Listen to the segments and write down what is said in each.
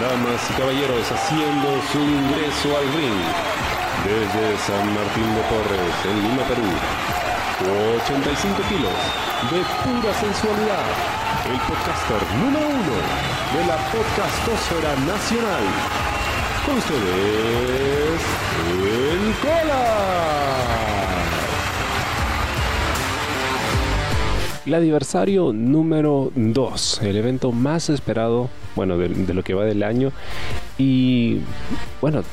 Damas y caballeros haciendo su ingreso al ring desde San Martín de Porres, en Lima, Perú. 85 kilos de pura sensualidad. El podcaster número uno de la podcastosfera nacional. Con ustedes, el Cola. El aniversario número 2, el evento más esperado, bueno, de, lo que va del año. Y bueno,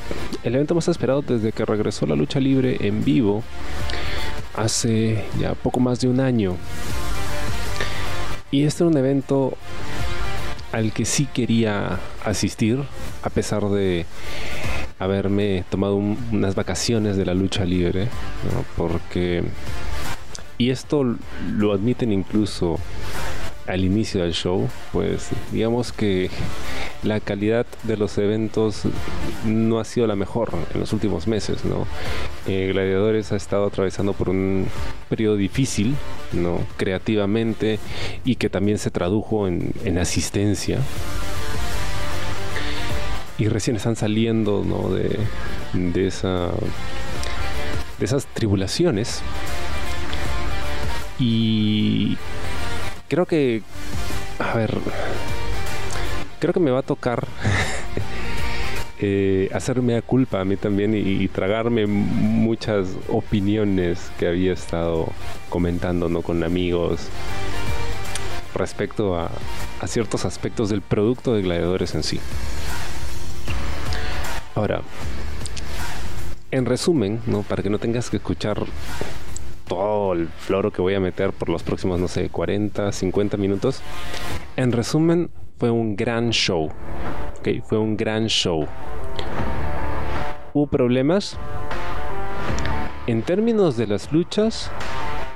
el evento más esperado desde que regresó la lucha libre en vivo hace ya poco más de un año. Y este era un evento al que sí quería asistir, a pesar de haberme tomado un, unas vacaciones de la lucha libre, porque y esto lo admiten incluso al inicio del show, pues digamos que la calidad de los eventos no ha sido la mejor en los últimos meses, ¿no? Eh, Gladiadores ha estado atravesando por un periodo difícil, ¿no? Creativamente y que también se tradujo en, en asistencia. Y recién están saliendo, ¿no? De, de esa de esas tribulaciones y creo que, a ver, creo que me va a tocar eh, hacerme a culpa a mí también y, tragarme muchas opiniones que había estado comentando ¿no? con amigos respecto a, a ciertos aspectos del producto de gladiadores en sí. Ahora, en resumen, ¿no? para que no tengas que escuchar todo el floro que voy a meter por los próximos, no sé, 40, 50 minutos. En resumen, fue un gran show. Okay, fue un gran show. ¿Hubo problemas? En términos de las luchas,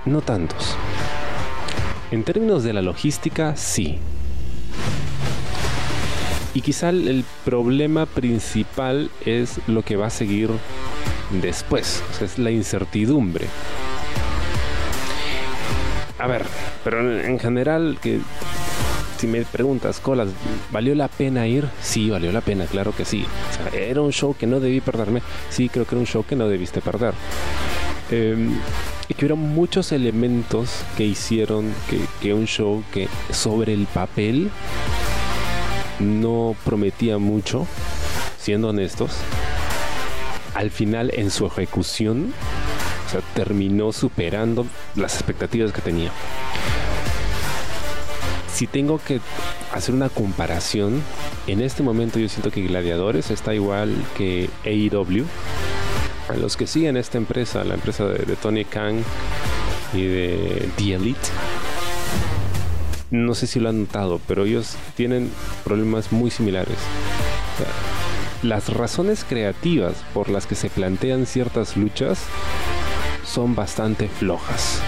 no tantos. En términos de la logística, sí. Y quizá el problema principal es lo que va a seguir después. Es la incertidumbre a ver, pero en general, que si me preguntas, Colas, ¿valió la pena ir? Sí, valió la pena, claro que sí. ¿Era un show que no debí perderme? Sí, creo que era un show que no debiste perder. Eh, y que hubo muchos elementos que hicieron que un show que sobre el papel no prometía mucho, siendo honestos, al final en su ejecución o sea, terminó superando las expectativas que tenía. Si tengo que hacer una comparación, en este momento yo siento que Gladiadores está igual que AEW. A los que siguen esta empresa, la empresa de, de Tony Khan y de The Elite, no sé si lo han notado, pero ellos tienen problemas muy similares. Las razones creativas por las que se plantean ciertas luchas son bastante flojas.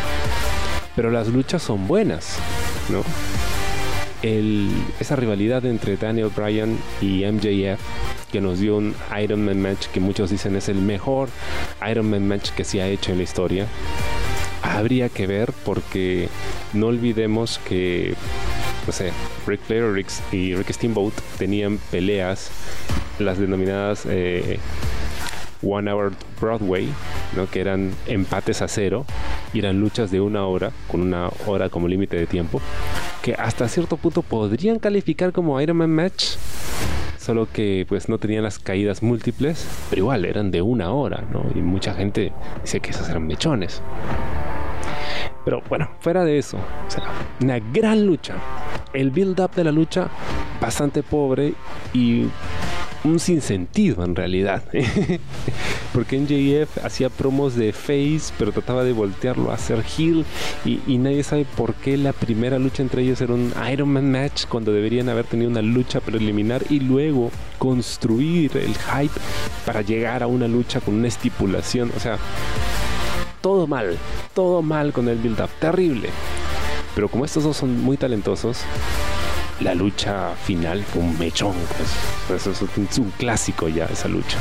Pero las luchas son buenas, ¿no? Esa rivalidad entre Daniel Bryan y MJF que nos dio un Iron Man match que muchos dicen es el mejor Iron Man match que se ha hecho en la historia. Habría que ver porque no olvidemos que, no sé, Rick Flair Rick, y Rick Steamboat tenían peleas, las denominadas eh, One Hour Broadway, ¿no? que eran empates a cero y eran luchas de una hora, con una hora como límite de tiempo, que hasta cierto punto podrían calificar como Iron Man Match, solo que pues no tenían las caídas múltiples, pero igual eran de una hora, ¿no? Y mucha gente dice que esas eran mechones. Pero bueno, fuera de eso, una gran lucha. El build-up de la lucha bastante pobre y un sinsentido en realidad. Porque NJF hacía promos de face, pero trataba de voltearlo a hacer heel. Y, y, nadie sabe por qué la primera lucha entre ellos era un Iron Man match cuando deberían haber tenido una lucha preliminar y luego construir el hype para llegar a una lucha con una estipulación. O sea, todo mal, todo mal con el build-up, terrible. Pero como estos dos son muy talentosos, la lucha final fue un mechón, pues. Eso es un clásico ya, esa lucha.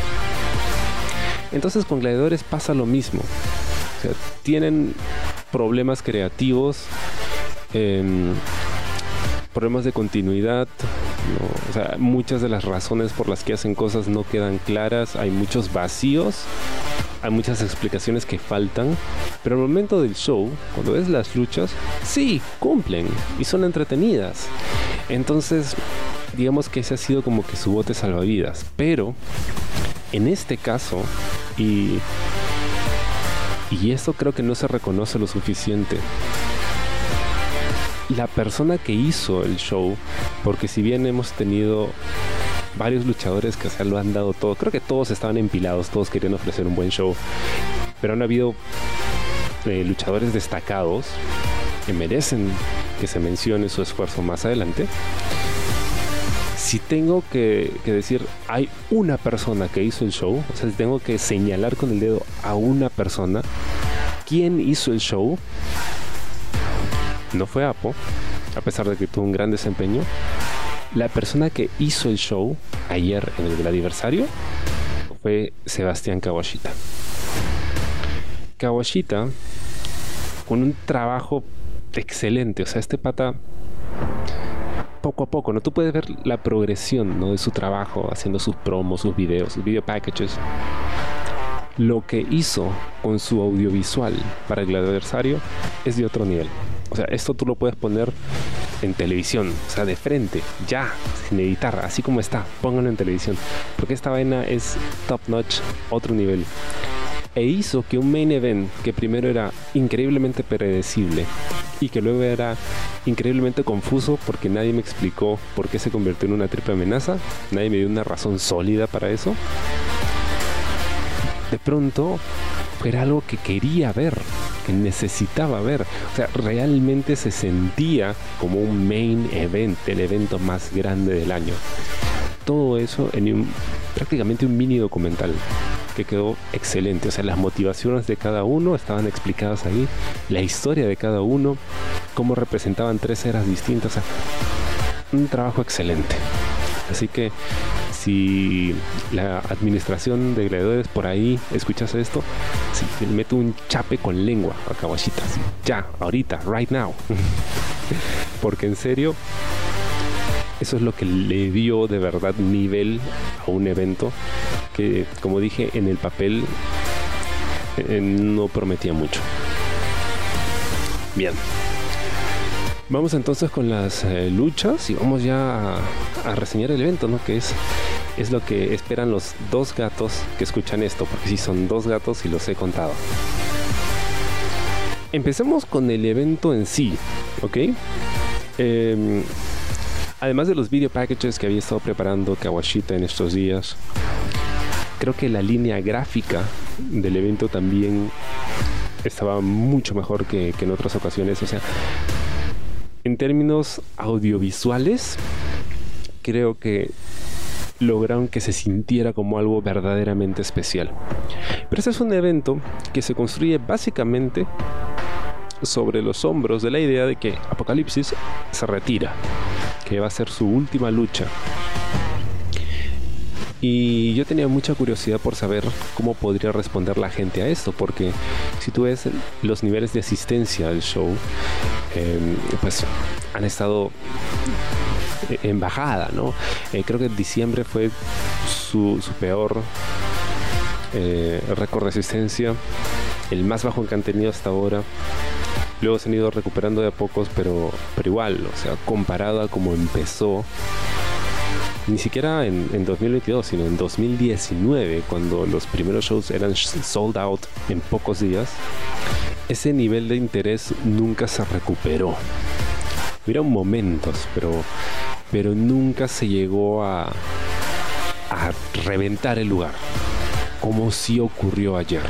Entonces con Gladiadores pasa lo mismo. Tienen problemas creativos. Eh, problemas de continuidad, muchas de las razones por las que hacen cosas no quedan claras, hay muchos vacíos, hay muchas explicaciones que faltan, pero al momento del show, cuando ves las luchas, sí, cumplen y son entretenidas. Entonces, digamos que ese ha sido como que su bote salvavidas, pero en este caso, y, y esto creo que no se reconoce lo suficiente, la persona que hizo el show, porque si bien hemos tenido varios luchadores que se lo han dado todo, creo que todos estaban empilados, todos querían ofrecer un buen show, pero han habido eh, luchadores destacados que merecen que se mencione su esfuerzo más adelante. Si tengo que, que, decir, hay una persona que hizo el show, o sea, si tengo que señalar con el dedo a una persona, ¿quién hizo el show? No fue Apo, a pesar de que tuvo un gran desempeño. La persona que hizo el show ayer en el del aniversario fue Sebastián Kawashita. Kawashita, con un trabajo excelente, o sea, este pata poco a poco, ¿no? Tú puedes ver la progresión, ¿no? De su trabajo, haciendo sus promos, sus videos, sus video packages. Lo que hizo con su audiovisual para el adversario es de otro nivel. O sea, esto tú lo puedes poner en televisión, o sea, de frente, ya, sin editar, así como está, pónganlo en televisión. Porque esta vaina es top notch, otro nivel. E hizo que un main event que primero era increíblemente predecible y que luego era increíblemente confuso porque nadie me explicó por qué se convirtió en una triple amenaza, nadie me dio una razón sólida para eso. De pronto era algo que quería ver, que necesitaba ver. O sea, realmente se sentía como un main event, el evento más grande del año. Todo eso en un, prácticamente un mini documental que quedó excelente. O sea, las motivaciones de cada uno estaban explicadas ahí, la historia de cada uno, cómo representaban tres eras distintas. Un trabajo excelente. Así que si la administración de gladiadores por ahí escuchas esto, si le meto un chape con lengua a Kawashita, ya, ahorita, right now. Porque en serio, eso es lo que le dio de verdad nivel a un evento que, como dije, en el papel eh, no prometía mucho. Bien. Vamos entonces con las eh, luchas y vamos ya a, reseñar el evento, ¿no? Que es, es lo que esperan los dos gatos que escuchan esto, porque si son dos gatos y los he contado. Empecemos con el evento en sí, ¿ok? Em, además de los video packages que había estado preparando Kawashita en estos días, creo que la línea gráfica del evento también estaba mucho mejor que, que en otras ocasiones. O sea, en términos audiovisuales, creo que lograron que se sintiera como algo verdaderamente especial. Pero ese es un evento que se construye básicamente sobre los hombros de la idea de que Apocalipsis se retira, que va a ser su última lucha. Y yo tenía mucha curiosidad por saber cómo podría responder la gente a esto, porque si tú ves los niveles de asistencia al show, em, pues han estado en bajada, ¿no? Eh, creo que diciembre fue su, peor eh, récord de asistencia, el más bajo que han tenido hasta ahora. Luego se han ido recuperando de a pocos, pero, pero igual, o sea, comparado a como empezó ni siquiera en, 2022, sino en 2019, cuando los primeros shows eran sold out en pocos días, ese nivel de interés nunca se recuperó. Hubieron momentos, pero, pero nunca se llegó a, a reventar el lugar, como si ocurrió ayer.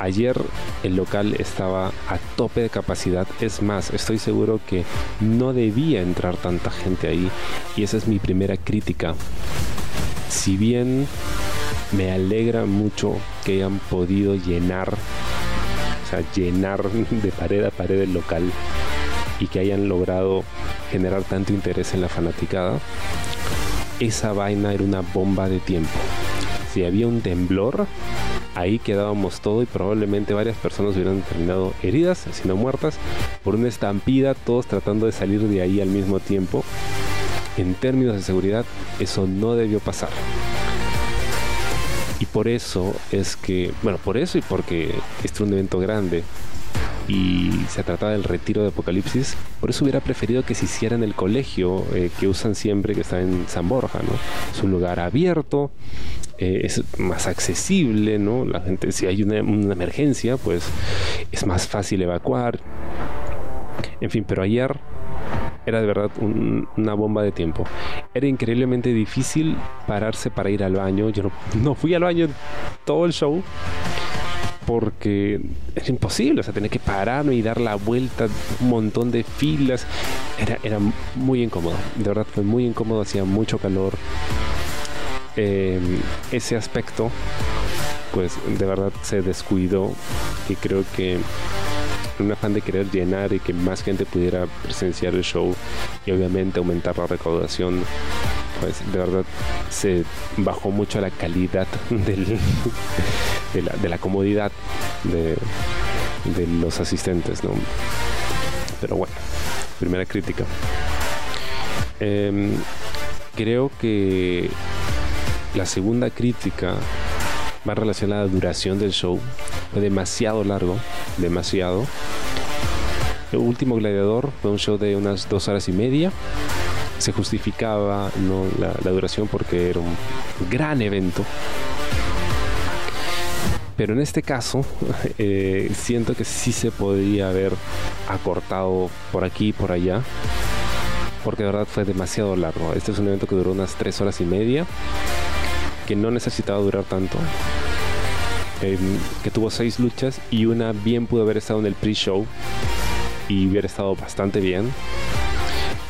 Ayer el local estaba a tope de capacidad. Es más, estoy seguro que no debía entrar tanta gente ahí. Y esa es mi primera crítica. Si bien me alegra mucho que hayan podido llenar, o sea, llenar de pared a pared el local y que hayan logrado generar tanto interés en la fanaticada, esa vaina era una bomba de tiempo. Si había un temblor, ahí quedábamos todo y probablemente varias personas hubieran terminado heridas, sino muertas, por una estampida, todos tratando de salir de ahí al mismo tiempo. En términos de seguridad, eso no debió pasar. Y por eso es que, bueno, por eso y porque este es un evento grande y se trataba del retiro de Apocalipsis, por eso hubiera preferido que se hiciera en el colegio eh, que usan siempre, que está en San Borja, ¿no? Es un lugar abierto, eh, es más accesible, ¿no? La gente, si hay una, emergencia, pues es más fácil evacuar. En fin, pero ayer era de verdad una bomba de tiempo. Era increíblemente difícil pararse para ir al baño. Yo no, no fui al baño todo el show porque es imposible, o sea, tenía que pararme y dar la vuelta, un montón de filas. Era, era muy incómodo, de verdad fue muy incómodo, hacía mucho calor. Em, ese aspecto, pues de verdad se descuidó y creo que un afán de querer llenar y que más gente pudiera presenciar el show y obviamente aumentar la recaudación, pues de verdad se bajó mucho la calidad del, de, la, comodidad de, los asistentes, ¿no? Pero bueno, primera crítica. Em, creo que la segunda crítica va relacionada a la duración del show. Fue demasiado largo, demasiado. El último gladiador fue un show de unas dos horas y media. Se justificaba la, duración porque era un gran evento. Pero en este caso, eh, siento que sí se podría haber acortado por aquí y por allá. Porque de verdad fue demasiado largo. Este es un evento que duró unas tres horas y media que no necesitaba durar tanto. Em, que tuvo seis luchas y una bien pudo haber estado en el pre-show y hubiera estado bastante bien.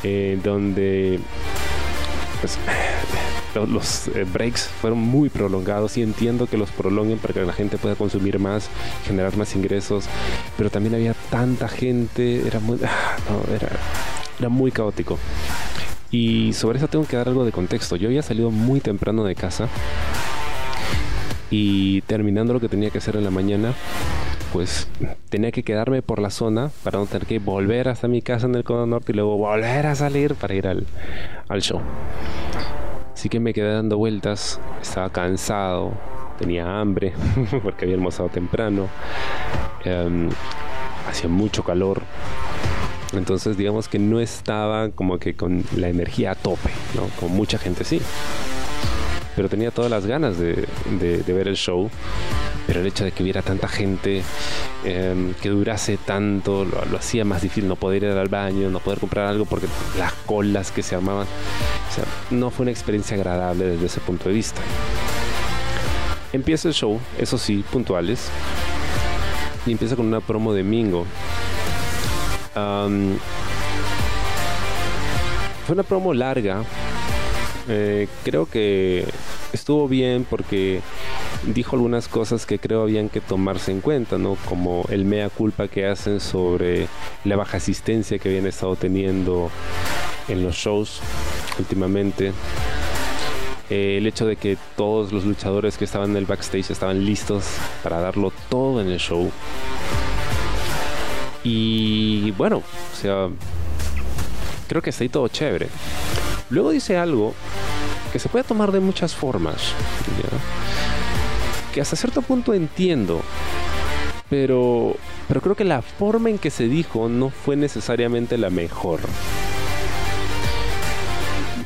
Eh, donde pues, los eh, breaks fueron muy prolongados y entiendo que los prolonguen para que la gente pueda consumir más, generar más ingresos, pero también había tanta gente, era muy, era, era muy caótico. Y sobre eso tengo que dar algo de contexto. Yo había salido muy temprano de casa y terminando lo que tenía que hacer en la mañana, pues tenía que quedarme por la zona para no tener que volver hasta mi casa en el Cono Norte y luego volver a salir para ir al, show. Así que me quedé dando vueltas, estaba cansado, tenía hambre porque había almorzado temprano, em, hacía mucho calor entonces digamos que no estaba como que con la energía a tope. Como mucha gente sí. Pero tenía todas las ganas de, ver el show. Pero el hecho de que hubiera tanta gente, em, que durase tanto, lo, hacía más difícil no poder ir al baño, no poder comprar algo porque las colas que se armaban. O sea, no fue una experiencia agradable desde ese punto de vista. Empieza el show, eso sí, puntuales. Y empieza con una promo de Mingo fue una promo larga. Eh, creo que estuvo bien porque dijo algunas cosas que creo habían que tomarse en cuenta, ¿no? Como el mea culpa que hacen sobre la baja asistencia que habían estado teniendo en los shows últimamente. Eh, el hecho de que todos los luchadores que estaban en el backstage estaban listos para darlo todo en el show. Y bueno, o sea, creo que está ahí todo chévere. Luego dice algo que se puede tomar de muchas formas, que hasta cierto punto entiendo, pero, pero creo que la forma en que se dijo no fue necesariamente la mejor.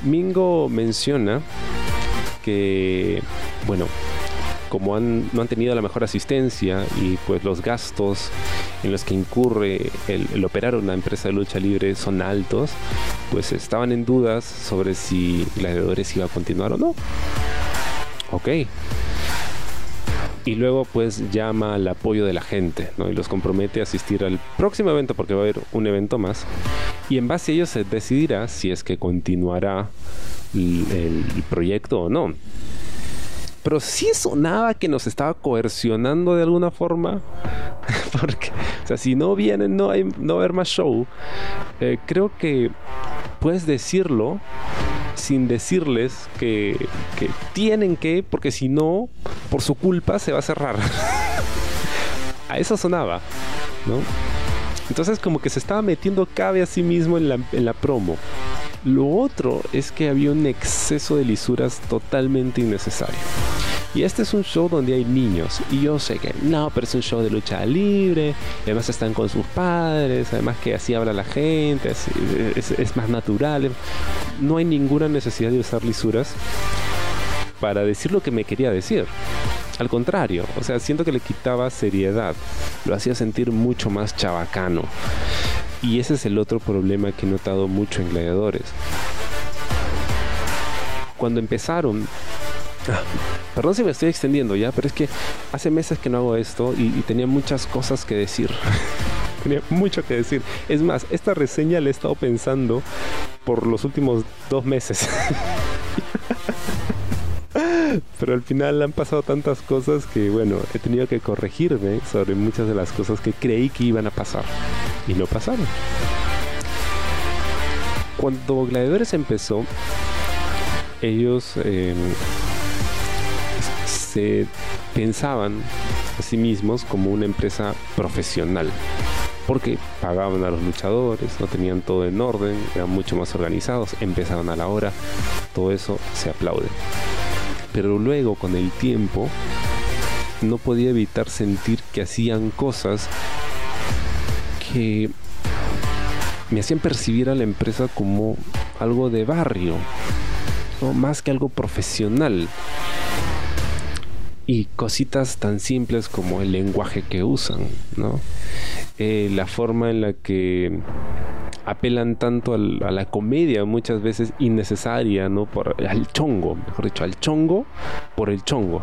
Mingo menciona que, bueno, como no han tenido la mejor asistencia y pues los gastos en los que incurre el, operar una empresa de lucha libre son altos, pues estaban en dudas sobre si Gladiadores iba a continuar o no. Ok. Y luego pues llama al apoyo de la gente ¿no? y los compromete a asistir al próximo evento porque va a haber un evento más. Y en base a ello se decidirá si es que continuará el proyecto o no pero sí sonaba que nos estaba coercionando de alguna forma. Porque, o sea, si no vienen, no, hay, no va a haber más show. Eh, creo que puedes decirlo sin decirles que, que, tienen que, porque si no, por su culpa se va a cerrar. a eso sonaba, ¿no? Entonces como que se estaba metiendo cabe a sí mismo en la, en la promo. Lo otro es que había un exceso de lisuras totalmente innecesario. Y este es un show donde hay niños. Y yo sé que no, pero es un show de lucha libre. además están con sus padres. Además que así habla la gente. Es, es más natural. No hay ninguna necesidad de usar lisuras para decir lo que me quería decir. Al contrario, o sea, siento que le quitaba seriedad. Lo hacía sentir mucho más chabacano. Y ese es el otro problema que he notado mucho en Gladiadores. Cuando empezaron... Ah, perdón si me estoy extendiendo ya, pero es que hace meses que no hago esto y, y tenía muchas cosas que decir. tenía mucho que decir. Es más, esta reseña la he estado pensando por los últimos dos meses. Pero al final han pasado tantas cosas que, bueno, he tenido que corregirme sobre muchas de las cosas que creí que iban a pasar. Y no pasaron. Cuando Gladiadores empezó, ellos em, se pensaban a sí mismos como una empresa profesional porque pagaban a los luchadores, no tenían todo en orden, eran mucho más organizados, empezaban a la hora, todo eso se aplaude pero luego con el tiempo no podía evitar sentir que hacían cosas que me hacían percibir a la empresa como algo de barrio, ¿no? más que algo profesional. Y cositas tan simples como el lenguaje que usan, ¿no? Eh, la forma en la que apelan tanto a la comedia muchas veces innecesaria, ¿no? Por, al chongo, mejor dicho, al chongo por el chongo.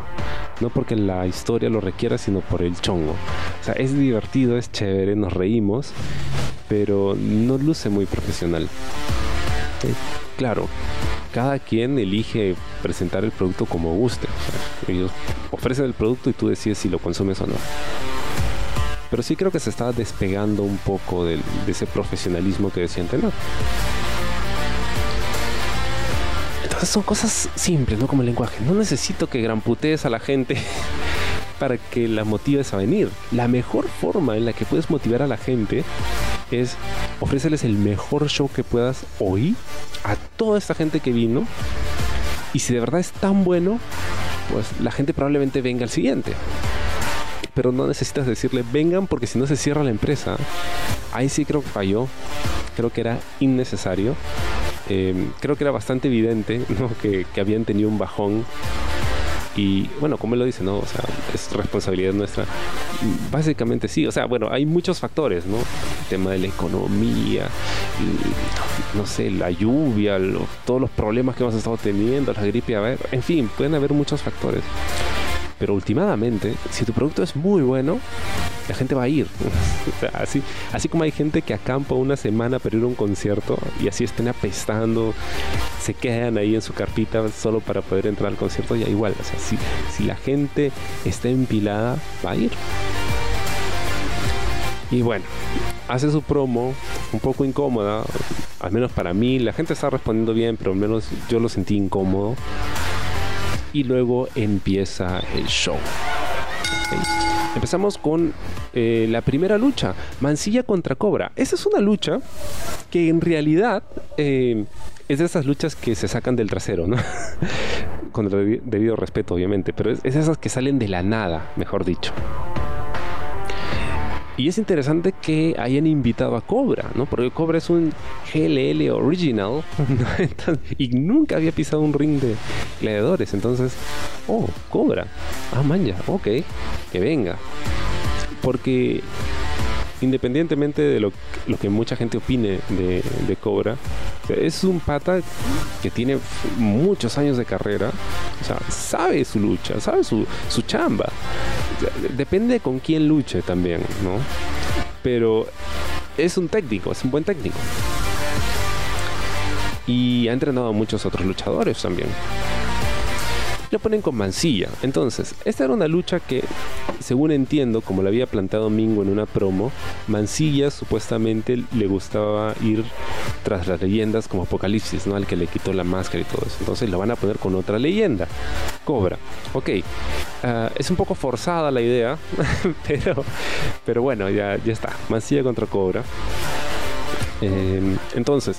No porque la historia lo requiera, sino por el chongo. O sea, es divertido, es chévere, nos reímos, pero no luce muy profesional. Eh, claro, cada quien elige presentar el producto como guste. ellos ofrecen el producto y tú decides si lo consumes o no pero sí creo que se estaba despegando un poco de ese profesionalismo que decían tener. Entonces son cosas simples, ¿no? Como el lenguaje. No necesito que gran putees a la gente para que la motives a venir. La mejor forma en la que puedes motivar a la gente es ofrecerles el mejor show que puedas oír a toda esta gente que vino. Y si de verdad es tan bueno, pues la gente probablemente venga al siguiente pero no necesitas decirle vengan porque si no se cierra la empresa. Ahí sí creo que falló, creo que era innecesario. Em, creo que era bastante evidente que, que habían tenido un bajón y bueno, como él lo dice, ¿no? O sea, es responsabilidad nuestra. Básicamente sí, o sea, bueno, hay muchos factores, ¿no? El tema de la economía, no sé, la lluvia, todos los problemas que hemos estado teniendo, la gripe, a ver, en fin, pueden haber muchos factores. Pero últimamente, si tu producto es muy bueno, la gente va a ir. así, así como hay gente que acampa una semana para ir a un concierto y así estén apestando, se quedan ahí en su carpita solo para poder entrar al concierto, ya igual. Si, si la gente está empilada, va a ir. Y bueno, hace su promo un poco incómoda, al menos para mí. La gente está respondiendo bien, pero al menos yo lo sentí incómodo y luego empieza el show. Empezamos con eh, la primera lucha, Mancilla contra Cobra. Esa es una lucha que en realidad eh, es de esas luchas que se sacan del trasero, ¿no? con el debido respeto, obviamente, pero es, es esas que salen de la nada, mejor dicho. Y es interesante que hayan invitado a Cobra, ¿no? Porque Cobra es un GLL original y nunca había pisado un ring de gladiadores. Entonces, oh, Cobra. Ah, manja, ok, que venga. Porque independientemente de lo, que mucha gente opine de, Cobra, es un pata que tiene muchos años de carrera, sabe su lucha, sabe su, su chamba. Depende con quién luche también, ¿no? Pero es un técnico, es un buen técnico. Y ha entrenado a muchos otros luchadores también lo ponen con Mancilla. Entonces, esta era una lucha que, según entiendo, como la había planteado Mingo en una promo, Mancilla supuestamente le gustaba ir tras las leyendas como Apocalipsis, ¿no? Al que le quitó la máscara y todo eso. Entonces lo van a poner con otra leyenda. Cobra. Ok. Ah, es un poco forzada la idea, pero, pero bueno, ya, ya está. Mancilla contra Cobra. Em, entonces,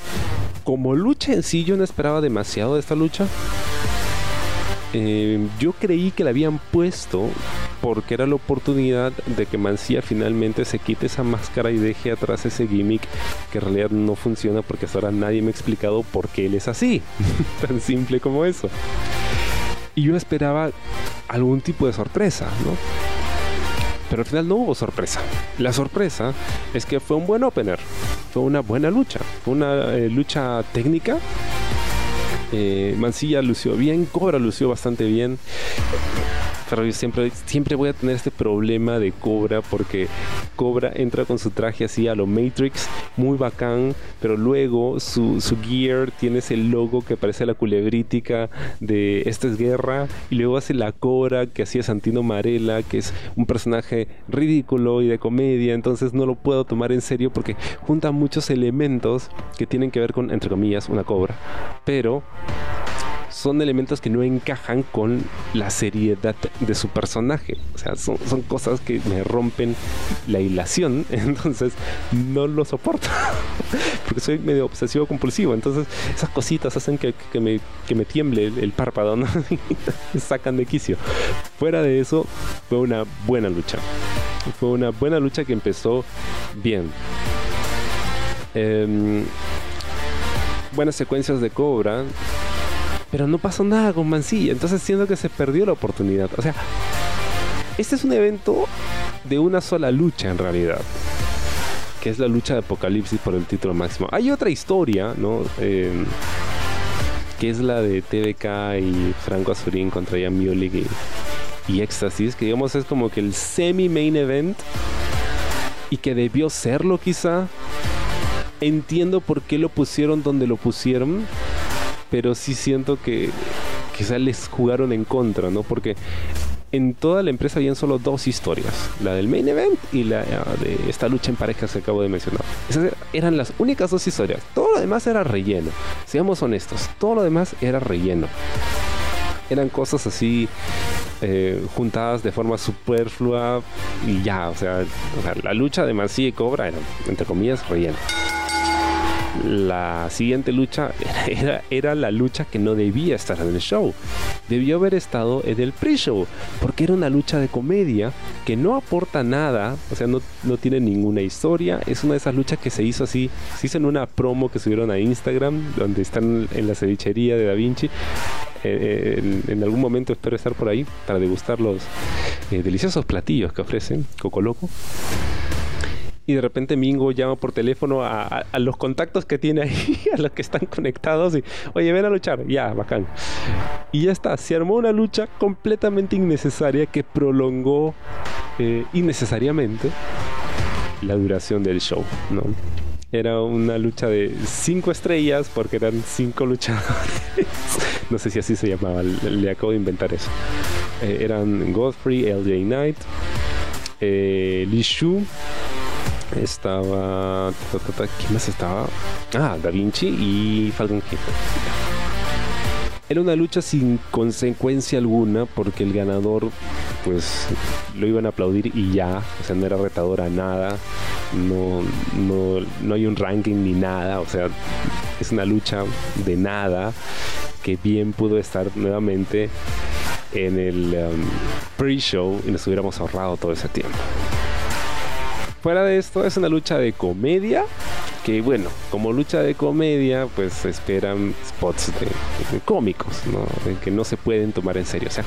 como lucha en sí, yo no esperaba demasiado de esta lucha. Em, yo creí que la habían puesto porque era la oportunidad de que Mancilla finalmente se quite esa máscara y deje atrás ese gimmick que en realidad no funciona porque hasta ahora nadie me ha explicado por qué él es así. Tan simple como eso. Y yo esperaba algún tipo de sorpresa, ¿no? Pero al final no hubo sorpresa. La sorpresa es que fue un buen opener. Fue una buena lucha. Fue una eh, lucha técnica. Eh, Mancilla lució bien, Cobra lució bastante bien siempre, siempre voy a tener este problema de Cobra porque Cobra entra con su traje así a lo Matrix, muy bacán, pero luego su, su gear tiene ese logo que parece la culebrítica de Esta es Guerra y luego hace la Cobra que hacía Santino Marella, que es un personaje ridículo y de comedia, entonces no lo puedo tomar en serio porque junta muchos elementos que tienen que ver con, entre comillas, una cobra, pero son elementos que no encajan con la seriedad de su personaje. O sea, son, cosas que me rompen la hilación, entonces no lo soporto. Porque soy medio obsesivo compulsivo, entonces esas cositas hacen que, me, tiemble el, párpado, ¿no? me sacan de quicio. Fuera de eso, fue una buena lucha. Fue una buena lucha que empezó bien. Em, buenas secuencias de Cobra pero no pasó nada con Mancilla. Entonces siento que se perdió la oportunidad. O sea, este es un evento de una sola lucha en realidad. Que es la lucha de Apocalipsis por el título máximo. Hay otra historia, ¿no? Em, que es la de TVK y Franco Azurín contra Jan Miolik y, y Éxtasis. Que digamos es como que el semi-main event. Y que debió serlo quizá. Entiendo por qué lo pusieron donde lo pusieron pero sí siento que quizá les jugaron en contra, ¿no? Porque en toda la empresa habían solo dos historias, la del main event y la de esta lucha en parejas que acabo de mencionar. Esas eran las únicas dos historias. Todo lo demás era relleno. Seamos honestos, todo lo demás era relleno. Eran cosas así eh, juntadas de forma superflua y ya, o sea, la lucha de Mancilla y Cobra era, entre comillas, relleno la siguiente lucha era, era, la lucha que no debía estar en el show. Debió haber estado en el pre-show, porque era una lucha de comedia que no aporta nada, o sea, no, no, tiene ninguna historia. Es una de esas luchas que se hizo así, se hizo en una promo que subieron a Instagram, donde están en la cevichería de Da Vinci. Eh, eh, en, algún momento espero estar por ahí para degustar los eh, deliciosos platillos que ofrecen Coco Loco y de repente Mingo llama por teléfono a, los contactos que tiene ahí, a los que están conectados y, oye, ven a luchar, ya, bacán. Y ya está, se armó una lucha completamente innecesaria que prolongó eh, innecesariamente la duración del show, ¿no? Era una lucha de cinco estrellas porque eran cinco luchadores. no sé si así se llamaba, le, acabo de inventar eso. Eh, eran Godfrey, LJ Knight, eh, Shu, estaba. ¿Quién más estaba? Ah, Da Vinci y Falcon. Era una lucha sin consecuencia alguna porque el ganador pues lo iban a aplaudir y ya, o sea, no era retador a nada, no, no, no hay un ranking ni nada, o sea, es una lucha de nada que bien pudo estar nuevamente en el um, pre-show y nos hubiéramos ahorrado todo ese tiempo fuera de esto, es una lucha de comedia. Que bueno, como lucha de comedia, pues esperan spots de, cómicos, ¿no? que no se pueden tomar en serio. O sea,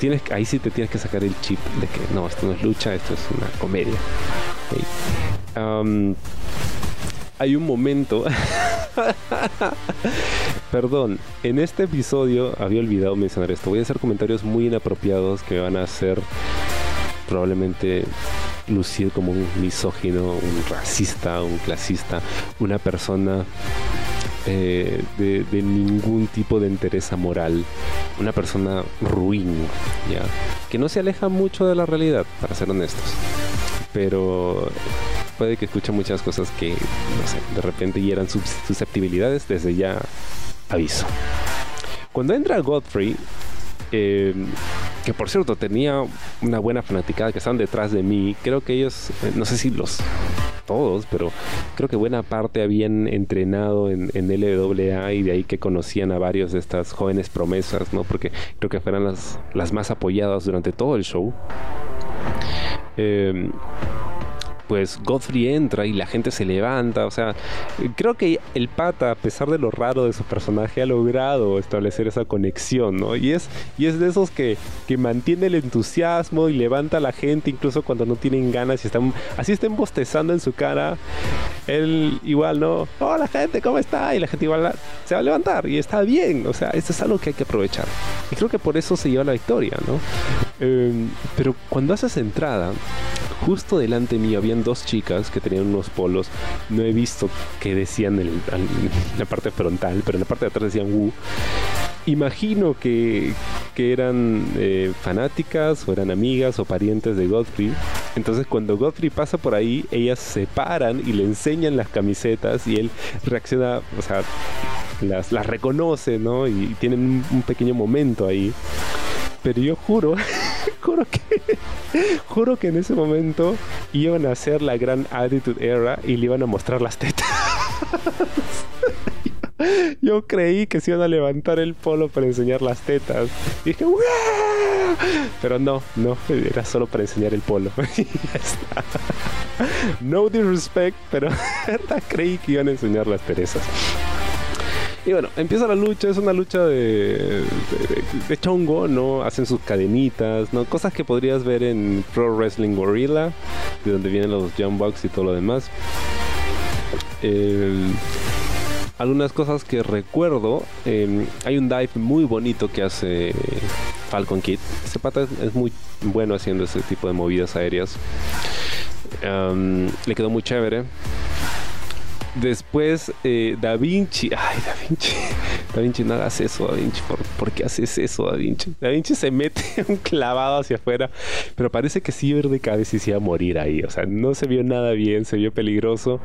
tienes, ahí sí te tienes que sacar el chip de que no, esto no es lucha, esto es una comedia. hay un momento. Perdón, en este episodio había olvidado mencionar esto. Voy a hacer comentarios muy inapropiados que van a ser probablemente lucir como un misógino, un racista, un clasista, una persona eh, de, ningún tipo de interés moral, una persona ruin, ¿ya? que no se aleja mucho de la realidad, para ser honestos. Pero puede que escuche muchas cosas que, no sé, de repente hieran susceptibilidades, desde ya aviso. Cuando entra Godfrey, eh, que por cierto tenía una buena fanaticada que estaban detrás de mí. Creo que ellos, eh, no sé si los todos, pero creo que buena parte habían entrenado en, en LWA y de ahí que conocían a varios de estas jóvenes promesas, ¿no? Porque creo que fueran las, las más apoyadas durante todo el show. Eh, pues Godfrey entra y la gente se levanta. O sea, creo que el pata, a pesar de lo raro de su personaje, ha logrado establecer esa conexión, ¿no? Y es, y es de esos que, que mantiene el entusiasmo y levanta a la gente incluso cuando no tienen ganas y están, así estén bostezando en su cara. Él igual, ¿no? Hola gente, ¿cómo está? Y la gente igual se va a levantar y está bien. O sea, esto es algo que hay que aprovechar. Y creo que por eso se lleva la victoria, ¿no? Eh, pero cuando haces entrada, justo delante mío habían dos chicas que tenían unos polos. No he visto qué decían en, la parte frontal, pero en la parte de atrás decían Wu. Imagino que, que eran eh, fanáticas o eran amigas o parientes de Godfrey. Entonces cuando Godfrey pasa por ahí, ellas se paran y le enseñan las camisetas y él reacciona, o sea, las, las reconoce, ¿no? Y, tienen un, un pequeño momento ahí. Pero yo juro, juro que, juro que en ese momento iban a hacer la gran Attitude Era y le iban a mostrar las tetas. Yo creí que se iban a levantar el polo para enseñar las tetas. Dije, Pero no, no, era solo para enseñar el polo. ya está. No disrespect, pero creí que iban a enseñar las Teresas. Y bueno, empieza la lucha, es una lucha de, de, chongo, ¿no? Hacen sus cadenitas, ¿no? Cosas que podrías ver en Pro Wrestling Gorilla, de donde vienen los Jump y todo lo demás. Algunas cosas que recuerdo, eh, hay un dive muy bonito que hace Falcon Kid. Ese pata es, muy bueno haciendo ese tipo de movidas aéreas. Le quedó muy chévere. Después, eh, Da Vinci. Ay, Da Vinci. Da Vinci, no hagas eso, Da Vinci. ¿Por, ¿por qué haces eso, Da Vinci? Da Vinci se mete un clavado hacia afuera, pero parece que sí de cabeza y morir ahí. O sea, no se vio nada bien, se vio peligroso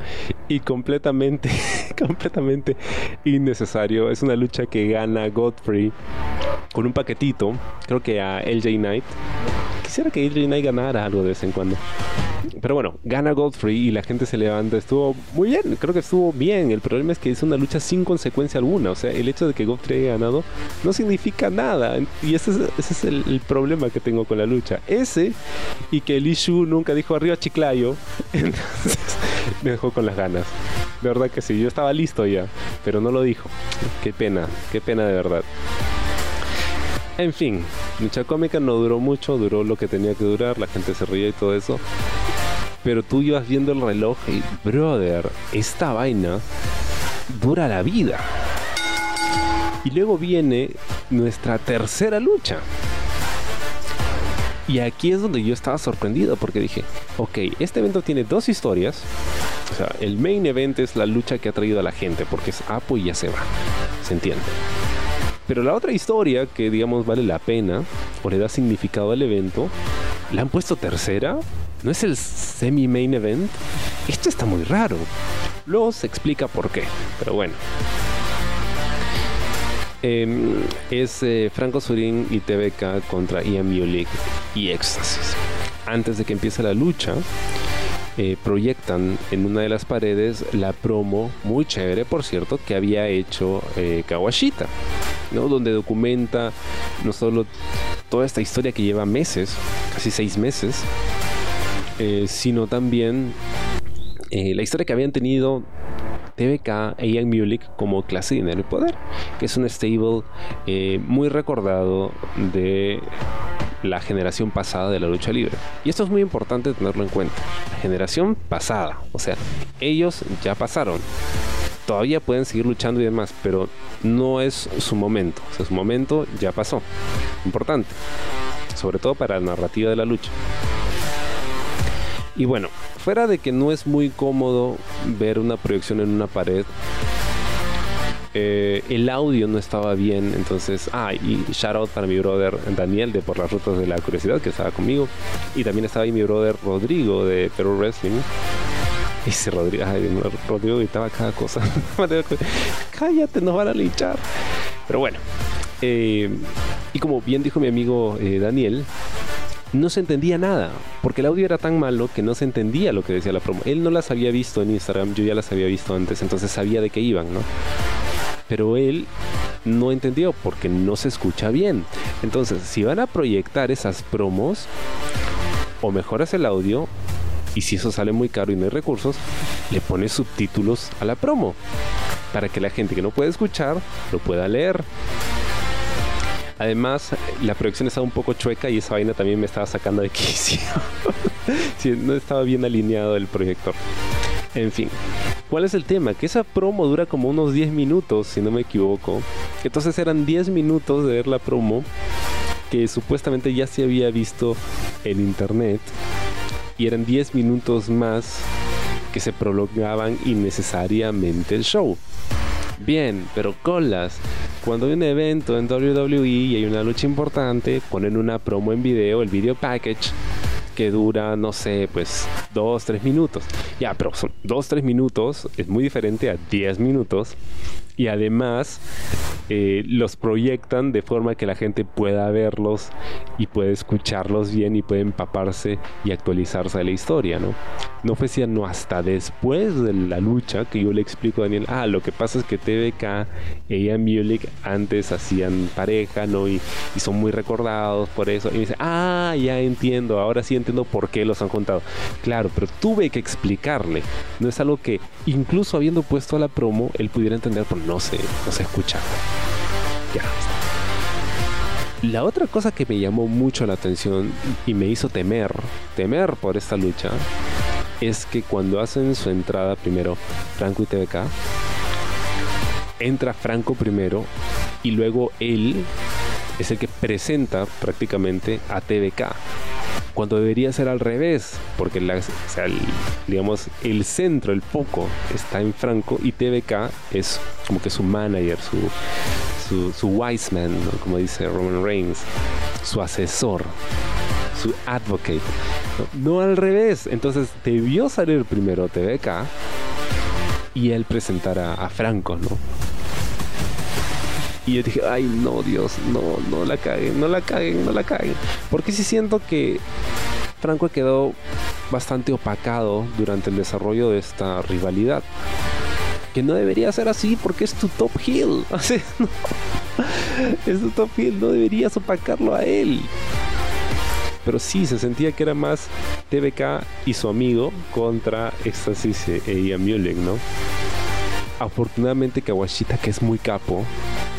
y completamente, completamente innecesario. Es una lucha que gana Godfrey con un paquetito, creo que a LJ Knight. Quisiera que LJ Knight ganara algo de vez en cuando. Pero bueno, gana Godfrey y la gente se levanta. Estuvo muy bien, creo que estuvo bien. El problema es que es una lucha sin consecuencia alguna. O sea, el hecho de que Godfrey haya ganado no significa nada. Y ese es, el, el, problema que tengo con la lucha. Ese y que Lee Shu nunca dijo arriba Chiclayo. Entonces me dejó con las ganas. De verdad que sí, yo estaba listo ya, pero no lo dijo. Qué pena, qué pena de verdad. En fin, lucha cómica no duró mucho, duró lo que tenía que durar, la gente se ría y todo eso. Pero tú ibas viendo el reloj y, brother, esta vaina dura la vida. Y luego viene nuestra tercera lucha. Y aquí es donde yo estaba sorprendido porque dije, ok, este evento tiene dos historias. O sea, el main event es la lucha que ha traído a la gente porque es Apo y ya se va. ¿Se entiende? Pero la otra historia que digamos vale la pena o le da significado al evento, la han puesto tercera. ¿No es el semi-main event? Esto está muy raro. Luego se explica por qué. Pero bueno. Eh, es eh, Franco Surin y TBK contra Ian Mulik y Éxtasis. Antes de que empiece la lucha, eh, proyectan en una de las paredes la promo, muy chévere por cierto, que había hecho eh, Kawashita, ¿no? donde documenta no solo toda esta historia que lleva meses, casi seis meses, eh, sino también la historia que habían tenido TBK e Ian Mulik como clase de dinero y poder, que es un stable muy recordado de la generación pasada de la lucha libre. Y esto es muy importante tenerlo en cuenta. La generación pasada, o sea, ellos ya pasaron. Todavía pueden seguir luchando y demás, pero no es su momento. Su momento ya pasó. Importante. Sobre todo para la narrativa de la lucha. Y bueno, fuera de que no es muy cómodo ver una proyección en una pared, eh, el audio no estaba bien, entonces, ah, y shout out para mi brother Daniel de Por las Rutas de la Curiosidad, que estaba conmigo, y también estaba ahí mi brother Rodrigo de Perú Wrestling. Ese Rodrigo, Rodrigo gritaba cada cosa. Cállate, nos van a linchar. Pero bueno, eh, Y como bien dijo mi amigo eh, Daniel, no se entendía nada, porque el audio era tan malo que no se entendía lo que decía la promo. Él no las había visto en Instagram, yo ya las había visto antes, entonces sabía de qué iban, ¿no? Pero él no entendió porque no se escucha bien. Entonces, si van a proyectar esas promos, o mejoras el audio, y si eso sale muy caro y no hay recursos, le pones subtítulos a la promo, para que la gente que no puede escuchar lo pueda leer. Además, la proyección estaba un poco chueca y esa vaina también me estaba sacando de quicio. no estaba bien alineado el proyector. En fin, ¿cuál es el tema? Que esa promo dura como unos 10 minutos, si no me equivoco. Entonces eran 10 minutos de ver la promo que supuestamente ya se había visto en internet y eran 10 minutos más que se prolongaban innecesariamente el show. Bien, pero colas. Cuando hay un evento en WWE y hay una lucha importante, ponen una promo en video, el video package, que dura, no sé, pues dos, tres minutos. Ya, pero son dos, tres minutos, es muy diferente a 10 minutos. Y además eh, los proyectan de forma que la gente pueda verlos y puede escucharlos bien y puede empaparse y actualizarse de la historia, ¿no? No fue sino hasta después de la lucha que yo le explico a Daniel, ah, lo que pasa es que TVK e Ian Mulek antes hacían pareja, ¿no? Y, y son muy recordados por eso. Y me dice, ah, ya entiendo, ahora sí entiendo por qué los han contado. Claro, pero tuve que explicarle. No es algo que, incluso habiendo puesto a la promo, él pudiera entender, pero no se, no se escucha. Ya. La otra cosa que me llamó mucho la atención y me hizo temer, temer por esta lucha, es que cuando hacen su entrada primero Franco y TVK, entra Franco primero y luego él es el que presenta prácticamente a TVK. Cuando debería ser al revés, porque el, digamos, el centro, el foco está en Franco y TVK es como que su manager, su, su, wise man, como dice Roman Reigns, su asesor, su advocate. No, al revés. Entonces debió salir primero TVK y él presentar a Franco, ¿no? Y yo dije, ay, no, Dios, no, no la caguen, no la caguen, no la caguen. Porque sí siento que Franco quedó bastante opacado durante el desarrollo de esta rivalidad. Que no debería ser así porque es tu top heel. Es tu top heel, no deberías opacarlo a él. Pero sí, se sentía que era más TBK y su amigo contra Éxtasis e Ian ¿no? Afortunadamente Kawashita, que es muy capo,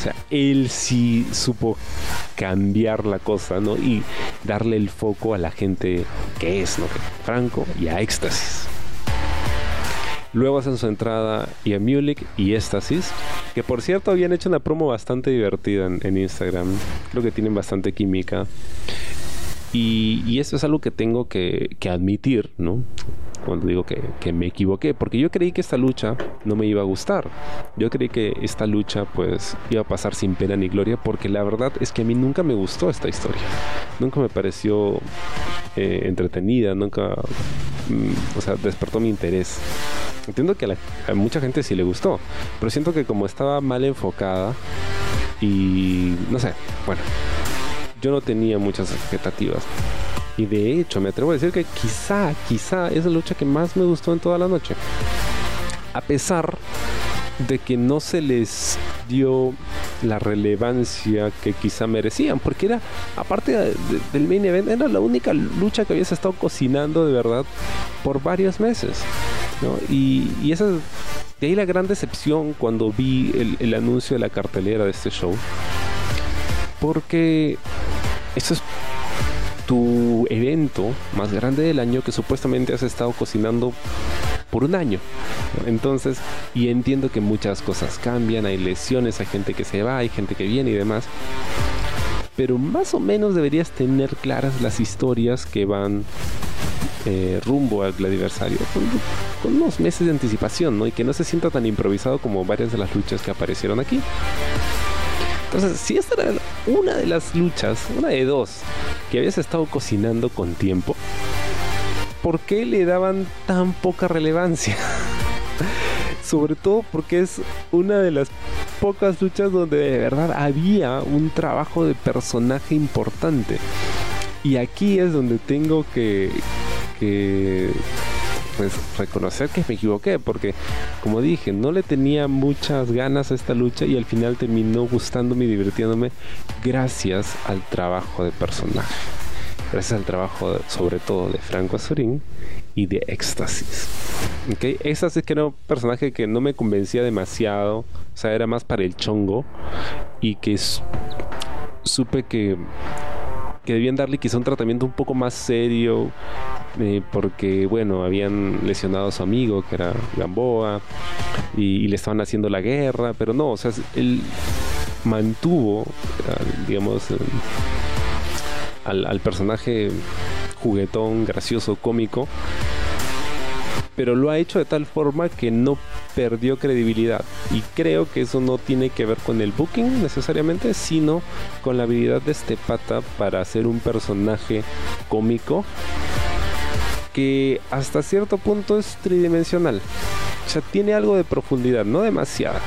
sea, él sí supo cambiar la cosa, ¿no? Y darle el foco a la gente que es, ¿no? Franco y a Éxtasis. Luego hacen su entrada y a Mulek y Éxtasis, que por cierto habían hecho una promo bastante divertida en, Instagram. Creo que tienen bastante química. Y, y, esto es algo que tengo que, que admitir, ¿no? Cuando digo que, me equivoqué, porque yo creí que esta lucha no me iba a gustar. Yo creí que esta lucha pues iba a pasar sin pena ni gloria, porque la verdad es que a mí nunca me gustó esta historia. Nunca me pareció eh, entretenida, nunca, mm, o sea, despertó mi interés. Entiendo que a, mucha gente sí le gustó, pero siento que como estaba mal enfocada y no sé, bueno, yo no tenía muchas expectativas. Y de hecho, me atrevo a decir que quizá, quizá es la lucha que más me gustó en toda la noche. A pesar de que no se les dio la relevancia que quizá merecían, porque era, aparte del main event, era la única lucha que habías estado cocinando de verdad por varios meses. Y, y esa, de ahí la gran decepción cuando vi el, el anuncio de la cartelera de este show, porque eso es tu evento más grande del año que supuestamente has estado cocinando por un año. Entonces, y entiendo que muchas cosas cambian, hay lesiones, hay gente que se va, hay gente que viene y demás. Pero más o menos deberías tener claras las historias que van eh, rumbo al aniversario con, con, unos meses de anticipación, ¿no? Y que no se sienta tan improvisado como varias de las luchas que aparecieron aquí. Entonces, si esta era una de las luchas, una de dos, que habías estado cocinando con tiempo, ¿por qué le daban tan poca relevancia? Sobre todo porque es una de las pocas luchas donde de verdad había un trabajo de personaje importante. Y aquí es donde tengo que, que pues reconocer que me equivoqué, porque como dije, no le tenía muchas ganas a esta lucha y al final terminó gustándome y divirtiéndome gracias al trabajo de personaje. Gracias al trabajo sobre todo de Franco Azurín y de Éxtasis. ¿Okay? Éxtasis que era un personaje que no me convencía demasiado, o sea, era más para el chongo y que supe que que debían darle quizá un tratamiento un poco más serio, eh, porque, bueno, habían lesionado a su amigo, que era Gamboa, y, le estaban haciendo la guerra, pero no, o sea, él mantuvo, digamos, al, al personaje juguetón, gracioso, cómico, pero lo ha hecho de tal forma que no perdió credibilidad. Y creo que eso no tiene que ver con el booking necesariamente, sino con la habilidad de este pata para hacer un personaje cómico que hasta cierto punto es tridimensional. O sea, tiene algo de profundidad, no demasiada,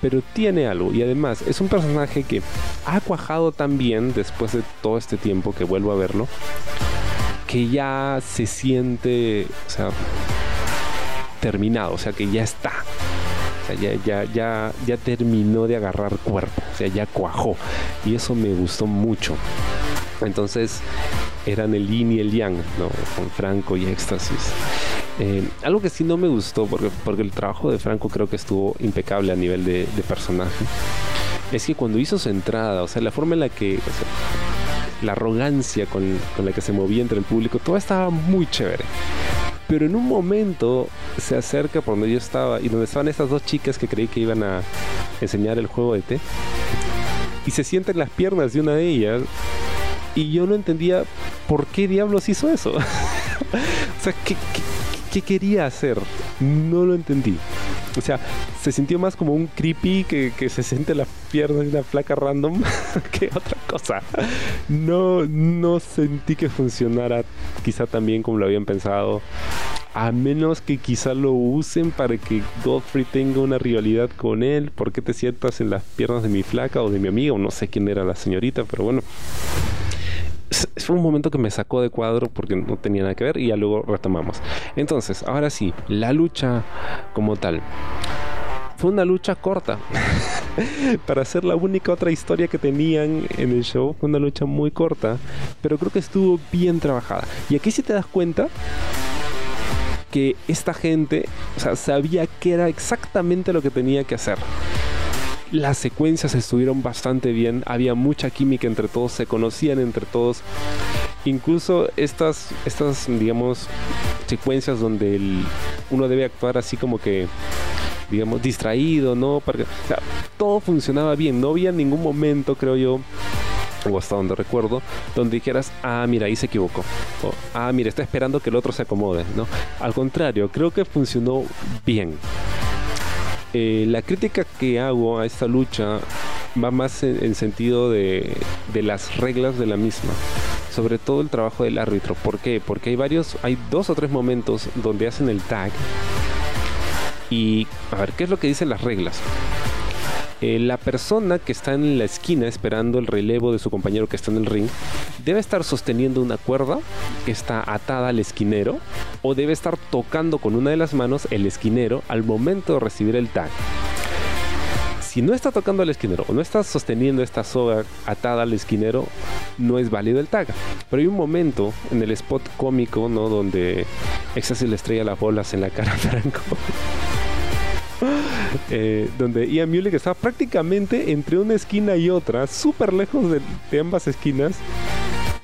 pero tiene algo. Y además es un personaje que ha cuajado tan bien después de todo este tiempo que vuelvo a verlo, que ya se siente, o sea, terminado, o sea, que ya está. Ya, ya, ya terminó de agarrar cuerpo, o sea, ya cuajó. Y eso me gustó mucho. Entonces, eran el yin y el yang, ¿no? Con Franco y Éxtasis. Eh, algo que sí no me gustó, porque, porque el trabajo de Franco creo que estuvo impecable a nivel de, personaje, es que cuando hizo su entrada, o sea, la forma en la que, la arrogancia con, con la que se movía entre el público, todo estaba muy chévere. Pero en un momento se acerca por donde yo estaba y donde estaban estas dos chicas que creí que iban a enseñar el juego de té. Y se sienten las piernas de una de ellas y yo no entendía por qué diablos hizo eso. o sea, ¿qué, ¿qué, quería hacer? No lo entendí. O sea, se sintió más como un creepy que, que se siente la pierna de una placa random que otra cosa. No, no sentí que funcionara quizá tan bien como lo habían pensado. A menos que quizá lo usen para que Godfrey tenga una rivalidad con él. ¿Por qué te sientas en las piernas de mi flaca o de mi amiga? O no sé quién era la señorita, pero bueno fue un momento que me sacó de cuadro porque no tenía nada que ver y ya luego retomamos. Entonces, ahora sí, la lucha como tal. Fue una lucha corta. Para ser la única otra historia que tenían en el show, fue una lucha muy corta, pero creo que estuvo bien trabajada. Y aquí si te das cuenta que esta gente, o sea, sabía que era exactamente lo que tenía que hacer. Las secuencias estuvieron bastante bien, había mucha química entre todos, se conocían entre todos. Incluso estas, estas digamos, secuencias donde uno debe actuar así como que digamos, distraído, ¿no? todo funcionaba bien, no había ningún momento, creo yo, o hasta donde recuerdo, donde dijeras, ah, mira, ahí se equivocó, o ah, mira, está esperando que el otro se acomode, ¿no? Al contrario, creo que funcionó bien. Eh, la crítica que hago a esta lucha va más en, sentido de, las reglas de la misma sobre todo el trabajo del árbitro. ¿Por qué? Porque hay varios, hay dos o tres momentos donde hacen el tag. Y a ver, ¿qué es lo que dicen las reglas? Eh, la persona que está en la esquina esperando el relevo de su compañero que está en el ring debe estar sosteniendo una cuerda que está atada al esquinero o debe estar tocando con una de las manos el esquinero al momento de recibir el tag. Si no está tocando al esquinero o no está sosteniendo esta soga atada al esquinero, no es válido el tag. Pero hay un momento en el spot cómico, ¿no? Donde Éxtasis le estrella las bolas en la cara a Franco. Eh, donde Ian Mulek estaba prácticamente entre una esquina y otra, súper lejos de, ambas esquinas,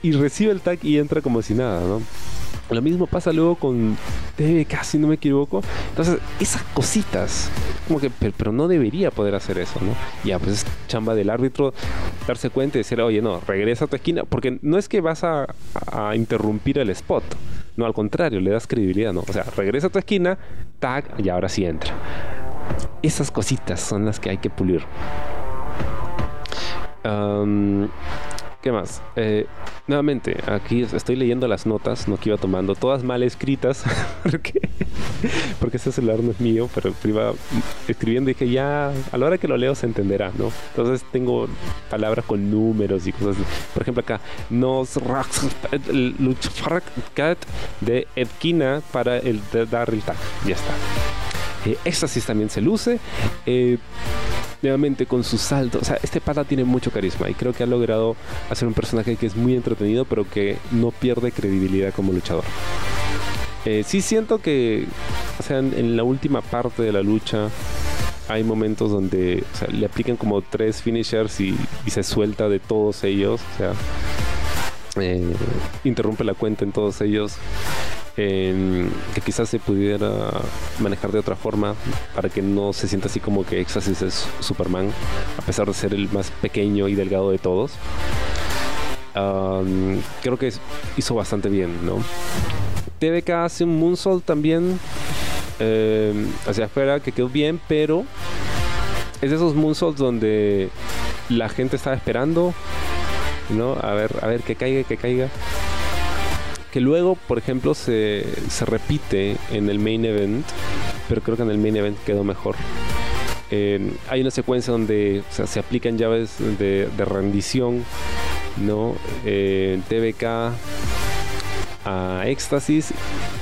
y recibe el tag y entra como si nada, ¿no? Lo mismo pasa luego con TV, casi no me equivoco. Entonces, esas cositas, como que, pero, no debería poder hacer eso, ¿no? Ya, pues es chamba del árbitro darse cuenta y decir, oye, no, regresa a tu esquina, porque no es que vas a, a interrumpir el spot. No, al contrario, le das credibilidad, ¿no? O sea, regresa a tu esquina, tag, y ahora sí entra. Esas cositas son las que hay que pulir. ¿Qué más? Eh, nuevamente, aquí estoy leyendo las notas, no que iba tomando, todas mal escritas, porque, porque este celular no es mío, pero iba escribiendo y dije, ya, a la hora que lo leo se entenderá, ¿no? Entonces tengo palabras con números y cosas. Por ejemplo, acá, nos de Edkina para el Darryl Tag. Ya está. Eh, éxtasis también se luce. Eh, nuevamente con sus saltos. O sea, este pata tiene mucho carisma y creo que ha logrado hacer un personaje que es muy entretenido, pero que no pierde credibilidad como luchador. Eh, sí siento que, o sea, en, la última parte de la lucha hay momentos donde le aplican como tres finishers y, se suelta de todos ellos. O sea, eh, interrumpe la cuenta en todos ellos que quizás se pudiera manejar de otra forma para que no se sienta así como que Exasis es Superman, a pesar de ser el más pequeño y delgado de todos. creo que hizo bastante bien, ¿no? TVK hace un moonsault también em, hacia afuera que quedó bien, pero es de esos moonsaults donde la gente estaba esperando, ¿no? A ver, a ver que caiga, que caiga que luego, por ejemplo, se, repite en el main event, pero creo que en el main event quedó mejor. hay una secuencia donde se aplican llaves de, rendición, ¿no? TBK a Éxtasis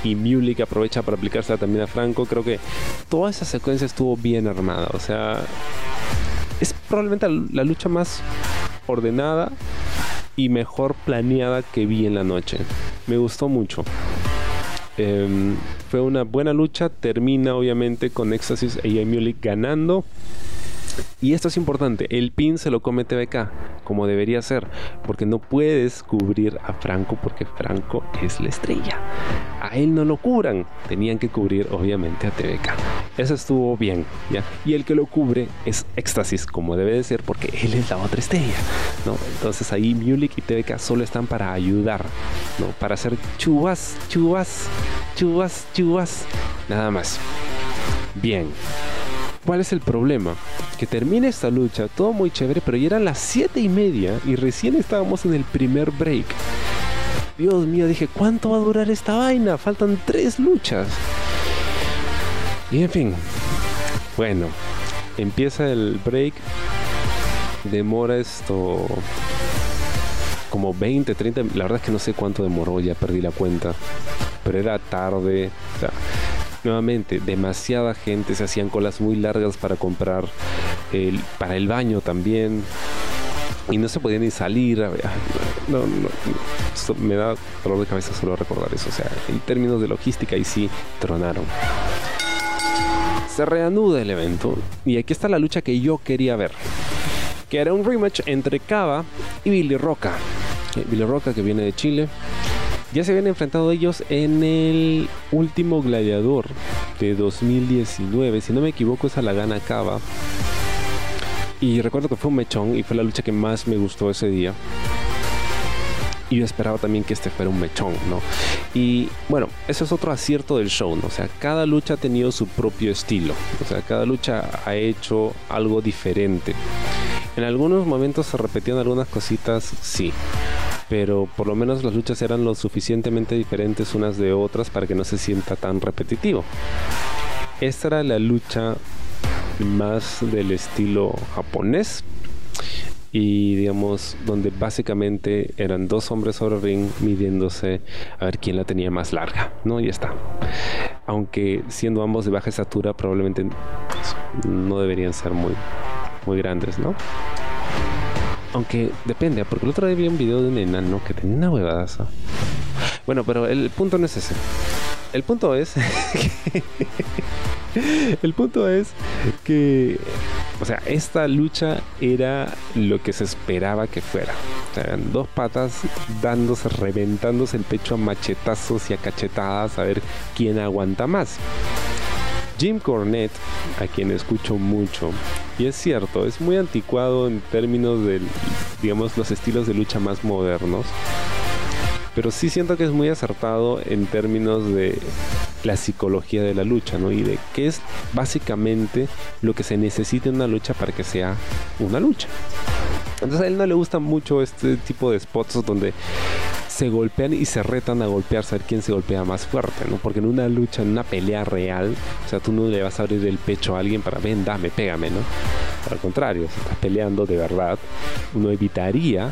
y Mulik aprovecha para aplicársela también a Franco. Creo que toda esa secuencia estuvo bien armada. O sea, es probablemente la lucha más ordenada y mejor planeada que vi en la noche. Me gustó mucho. Em, fue una buena lucha. Termina obviamente con Éxtasis y Mulik ganando. Y esto es importante, el pin se lo come TVK, como debería ser, porque no puedes cubrir a Franco porque Franco es la estrella. A él no lo cubran, tenían que cubrir obviamente a TVK. Eso estuvo bien. Y el que lo cubre es Éxtasis, como debe de ser, porque él es la otra estrella, ¿no? Entonces ahí Mulik y TVK solo están para ayudar, ¿no? Para hacer chubas, chubas, chubas, chubas, nada más. Bien. ¿Cuál es el problema? Que termina esta lucha, todo muy chévere, pero ya eran las 7 y media y recién estábamos en el primer break. Dios mío, dije, ¿cuánto va a durar esta vaina? Faltan tres luchas. Y en fin, bueno, empieza el break. Demora esto como 20, 30, la verdad es que no sé cuánto demoró, ya perdí la cuenta. Pero era tarde. O sea, nuevamente demasiada gente, se hacían colas muy largas para comprar el, para el baño también y no se podía ni salir. Me da dolor de cabeza solo recordar eso. O sea, en términos de logística, y sí tronaron. Se reanuda el evento y aquí está la lucha que yo quería ver, que era un rematch entre Cava y Billy Roca. Eh, Billy Roca que viene de Chile ya se habían enfrentado ellos en el último gladiador de 2019. Si no me equivoco, esa la gana Cava. Y recuerdo que fue un mechón y fue la lucha que más me gustó ese día. Y yo esperaba también que este fuera un mechón, ¿no? Y bueno, eso es otro acierto del show, ¿no? O sea, cada lucha ha tenido su propio estilo. O sea, cada lucha ha hecho algo diferente. En algunos momentos se repetían algunas cositas, sí pero por lo menos las luchas eran lo suficientemente diferentes unas de otras para que no se sienta tan repetitivo. Esta era la lucha más del estilo japonés y digamos donde básicamente eran dos hombres sobre ring midiéndose a ver quién la tenía más larga, ¿no? Y está. Aunque siendo ambos de baja estatura probablemente no deberían ser muy muy grandes, ¿no? Aunque depende, porque el otro día vi un video de un enano que tenía una huevadaza. Bueno, pero el punto no es ese. El punto es. el punto es que. O sea, esta lucha era lo que se esperaba que fuera. O sea, eran dos patas dándose, reventándose el pecho a machetazos y a cachetadas a ver quién aguanta más. Jim Cornette, a quien escucho mucho, y es cierto, es muy anticuado en términos de, digamos, los estilos de lucha más modernos, pero sí siento que es muy acertado en términos de la psicología de la lucha, ¿no? Y de qué es básicamente lo que se necesita en una lucha para que sea una lucha. Entonces a él no le gusta mucho este tipo de spots donde se golpean y se retan a golpearse a ver quién se golpea más fuerte, ¿no? Porque en una lucha, en una pelea real, o sea, tú no le vas a abrir el pecho a alguien para, ven, dame, pégame, ¿no? Al contrario, si estás peleando de verdad, uno evitaría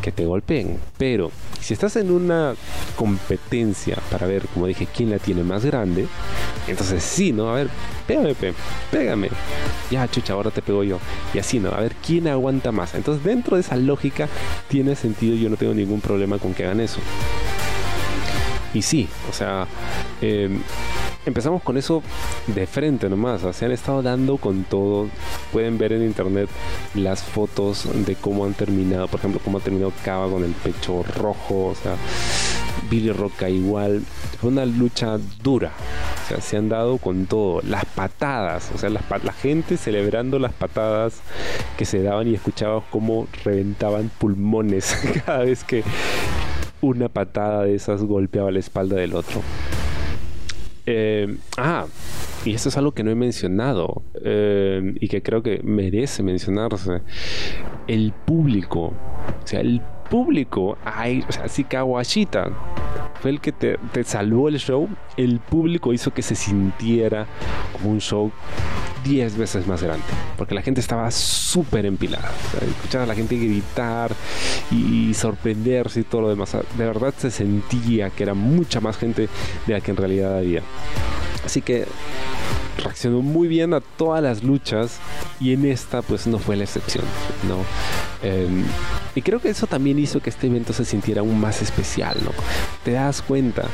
que te golpeen. Pero si estás en una competencia para ver, como dije, quién la tiene más grande, entonces sí, ¿no? A ver, pégame, pégame. Ya, chucha, ahora te pego yo. Y así, ¿no? A ver quién aguanta más. Entonces, dentro de esa lógica, tiene sentido. Yo no tengo ningún problema con que hagan eso. Y sí, o sea, em, empezamos con eso de frente nomás. se han estado dando con todo. Pueden ver en internet las fotos de cómo han terminado. Por ejemplo, cómo ha terminado Cava con el pecho rojo. O sea, Billy Roca igual. Fue una lucha dura. Se han dado con todo. Las patadas. O sea, la gente celebrando las patadas que se daban y escuchabas cómo reventaban pulmones cada vez que una patada de esas golpeaba la espalda del otro. Eh, ah, y esto es algo que no he mencionado eh, y que creo que merece mencionarse. El público, o sea, el público, ay, o sea, fue el que te, te salvó el show, el público hizo que se sintiera como un show 10 veces más grande, porque la gente estaba súper empilada. escuchar a la gente gritar y sorprenderse y todo lo demás. De verdad se sentía que era mucha más gente de la que en realidad había. Así que reaccionó muy bien a todas las luchas y en esta pues no fue la excepción, ¿no? Em, y creo que eso también hizo que este evento se sintiera aún más especial, ¿no? Te das cuenta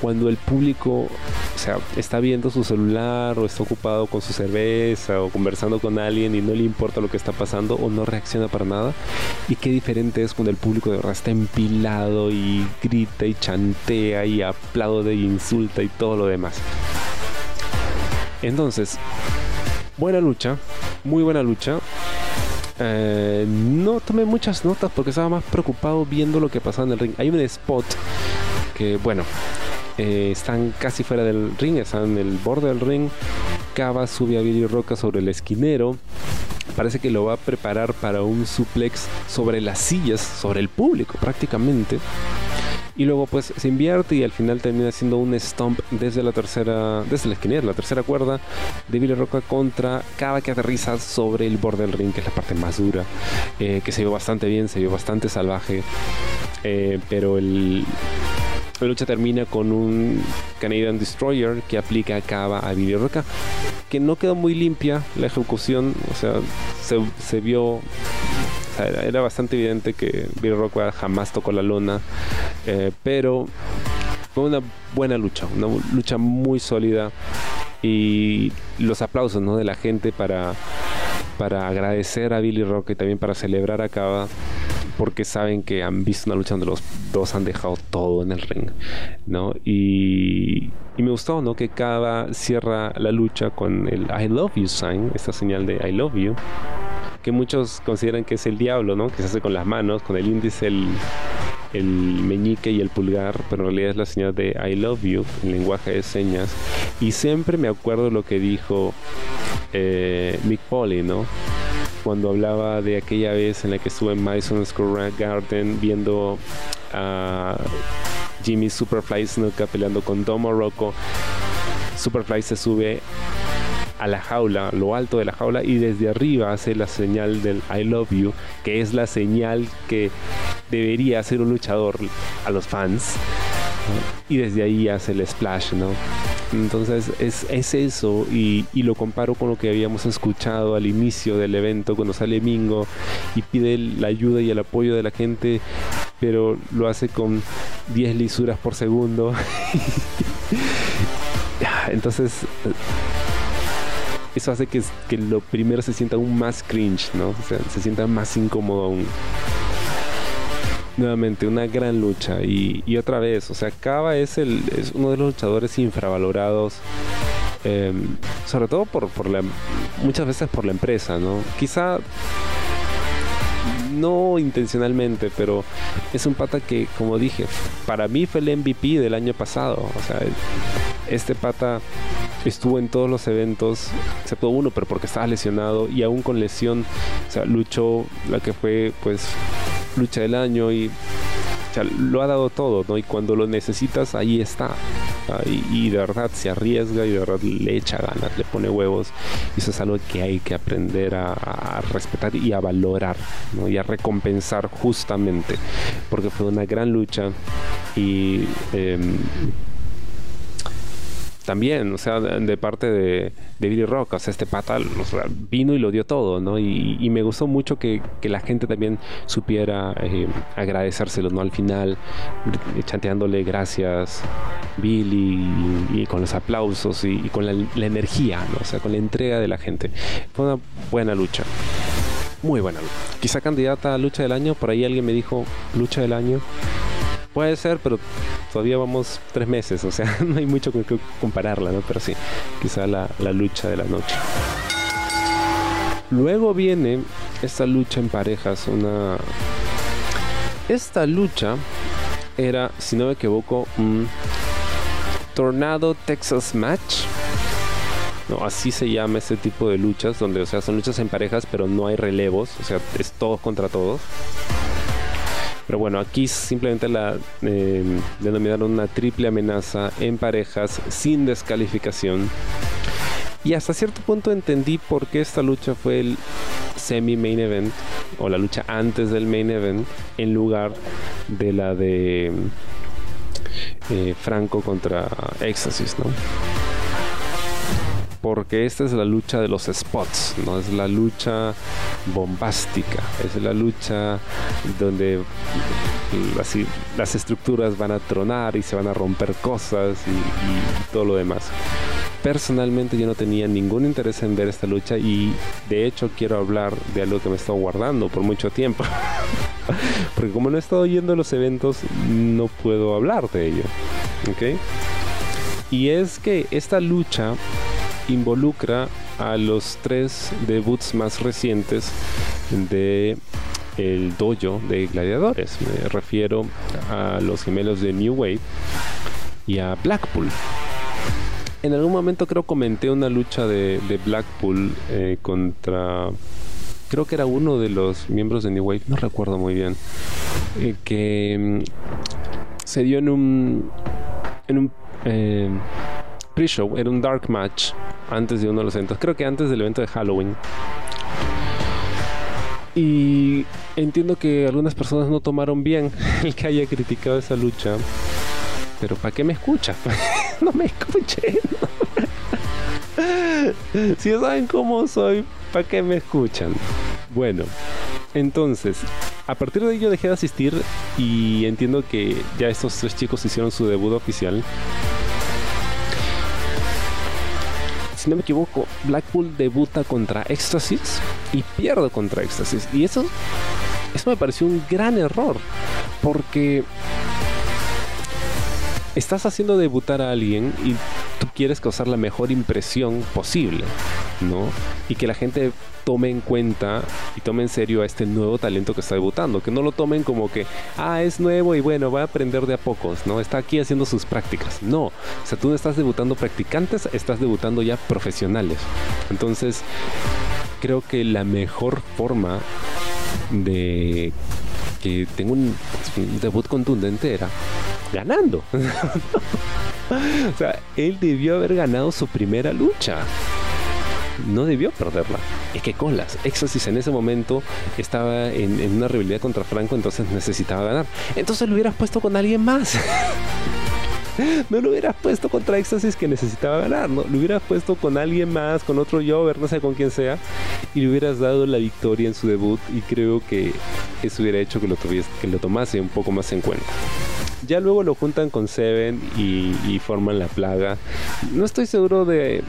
cuando el público, o sea, está viendo su celular o está ocupado con su cerveza o conversando con alguien y no le importa lo que está pasando o no reacciona para nada. Y qué diferente es cuando el público de verdad está empilado y grita y chantea y aplaude y insulta y todo lo demás. Entonces, buena lucha, muy buena lucha. Eh, no tomé muchas notas porque estaba más preocupado viendo lo que pasaba en el ring. Hay un spot que, bueno, eh, están casi fuera del ring, están en el borde del ring. Cava sube a Billy Roca sobre el esquinero. Parece que lo va a preparar para un suplex sobre las sillas, sobre el público prácticamente y luego pues se invierte y al final termina siendo un stomp desde la tercera, desde la esquina, la tercera cuerda de Billy Roca contra cada que aterriza sobre el borde del ring, que es la parte más dura, eh, que se vio bastante bien, se vio bastante salvaje, eh, pero el, la lucha termina con un Canadian Destroyer que aplica a Cava a Billy Roca, que no quedó muy limpia la ejecución, o sea, se, se vio era, bastante evidente que Bill Rockwell jamás tocó la lona, eh, pero fue una buena lucha, una lucha muy sólida y los aplausos ¿no? de la gente para, para agradecer a Billy Rock y también para celebrar a Cava porque saben que han visto una lucha donde los dos han dejado todo en el ring, ¿no? Y, y me gustó, ¿no? Que Cava cierra la lucha con el I love you sign, esta señal de I love you que muchos consideran que es el diablo, ¿no? Que se hace con las manos, con el índice, el, el meñique y el pulgar, pero en realidad es la señal de I love you en lenguaje de señas. Y siempre me acuerdo lo que dijo eh, Mick Polly, ¿no? Cuando hablaba de aquella vez en la que estuve en Madison Square Garden viendo a Jimmy Superfly Snuka peleando con Dom Morocco. Superfly se sube a la jaula, lo alto de la jaula y desde arriba hace la señal del I love you, que es la señal que debería hacer un luchador a los fans. Y desde ahí hace el splash, ¿no? Entonces es, es eso y, y, lo comparo con lo que habíamos escuchado al inicio del evento cuando sale Mingo y pide la ayuda y el apoyo de la gente, pero lo hace con 10 lisuras por segundo. Entonces eso hace que, que lo primero se sienta aún más cringe, ¿no? O sea, se sienta más incómodo aún. Nuevamente, una gran lucha. Y, otra vez, o sea, Kava es, el, es uno de los luchadores infravalorados. Em, sobre todo por, por la, muchas veces por la empresa, ¿no? Quizá no intencionalmente, pero es un pata que, como dije, para mí fue el MVP del año pasado. O sea, este pata estuvo en todos los eventos, excepto uno, pero porque estaba lesionado y aún con lesión, o sea, luchó la que fue pues lucha del año y lo ha dado todo, ¿no? Y cuando lo necesitas, ahí está. Y, de verdad se arriesga y de verdad le echa ganas, le pone huevos. Y eso es algo que hay que aprender a, respetar y a valorar, ¿no? Y a recompensar justamente. Porque fue una gran lucha y... Em, también, o sea, de, parte de, Billy Rock, o sea, este pata vino y lo dio todo, ¿no? Y, me gustó mucho que, la gente también supiera eh, agradecérselo, ¿no? Al final, chanteándole gracias, Billy, y, con los aplausos y, con la, energía, ¿no? O sea, con la entrega de la gente. Fue una buena lucha. Muy buena lucha. Quizá candidata a lucha del año, por ahí alguien me dijo lucha del año. Puede ser, pero todavía vamos tres meses, o sea, no hay mucho con que compararla, ¿no? Pero sí, quizá la, la lucha de la noche. Luego viene esta lucha en parejas, una... Esta lucha era, si no me equivoco, un Tornado Texas Match. No, así se llama ese tipo de luchas, donde, o sea, son luchas en parejas, pero no hay relevos, o sea, es todos contra todos. Pero bueno, aquí simplemente la eh, denominaron una triple amenaza en parejas sin descalificación. Y hasta cierto punto entendí por qué esta lucha fue el semi-main event o la lucha antes del main event en lugar de la de eh, Franco contra Éxtasis, ¿no? Porque esta es la lucha de los spots, no es la lucha bombástica, es la lucha donde así, las estructuras van a tronar y se van a romper cosas y, todo lo demás. Personalmente yo no tenía ningún interés en ver esta lucha y de hecho quiero hablar de algo que me he estado guardando por mucho tiempo. Porque como no he estado yendo los eventos, no puedo hablar de ello. ¿Ok? Y es que esta lucha involucra a los tres debuts más recientes de el dojo de gladiadores. Me refiero a los gemelos de New Wave y a Blackpool. En algún momento creo comenté una lucha de, Blackpool eh, contra creo que era uno de los miembros de New Wave, no recuerdo muy bien, eh, que mm, se dio en un en un eh, pre-show, era un dark match antes de uno de los eventos, creo que antes del evento de Halloween. Y entiendo que algunas personas no tomaron bien el que haya criticado esa lucha. Pero ¿para qué me escucha? no me escuchen. si saben cómo soy, ¿para qué me escuchan? Bueno, entonces, a partir de ello dejé de asistir y entiendo que ya estos tres chicos hicieron su debut oficial si no me equivoco, Blackpool debuta contra Éxtasis y pierde contra Éxtasis. Y eso, eso me pareció un gran error, porque estás haciendo debutar a alguien y quieres causar la mejor impresión posible, ¿no? Y que la gente tome en cuenta y tome en serio a este nuevo talento que está debutando, que no lo tomen como que, ah, es nuevo y bueno, va a aprender de a pocos, ¿no? Está aquí haciendo sus prácticas. No, o sea, tú no estás debutando practicantes, estás debutando ya profesionales. Entonces, creo que la mejor forma de que tenga un, debut contundente era ganando. o sea, él debió haber ganado su primera lucha no debió perderla. Es que colas, Exorcist en ese momento estaba en, una rivalidad contra Franco, entonces necesitaba ganar. Entonces lo hubieras puesto con alguien más. no lo hubieras puesto contra Éxtasis que necesitaba ganar, ¿no? Lo hubieras puesto con alguien más, con otro Jover, no sé con quién sea, y le hubieras dado la victoria en su debut y creo que eso hubiera hecho que lo, que lo tomase un poco más en cuenta. Ya luego lo juntan con Seven y, forman la plaga. No estoy seguro de,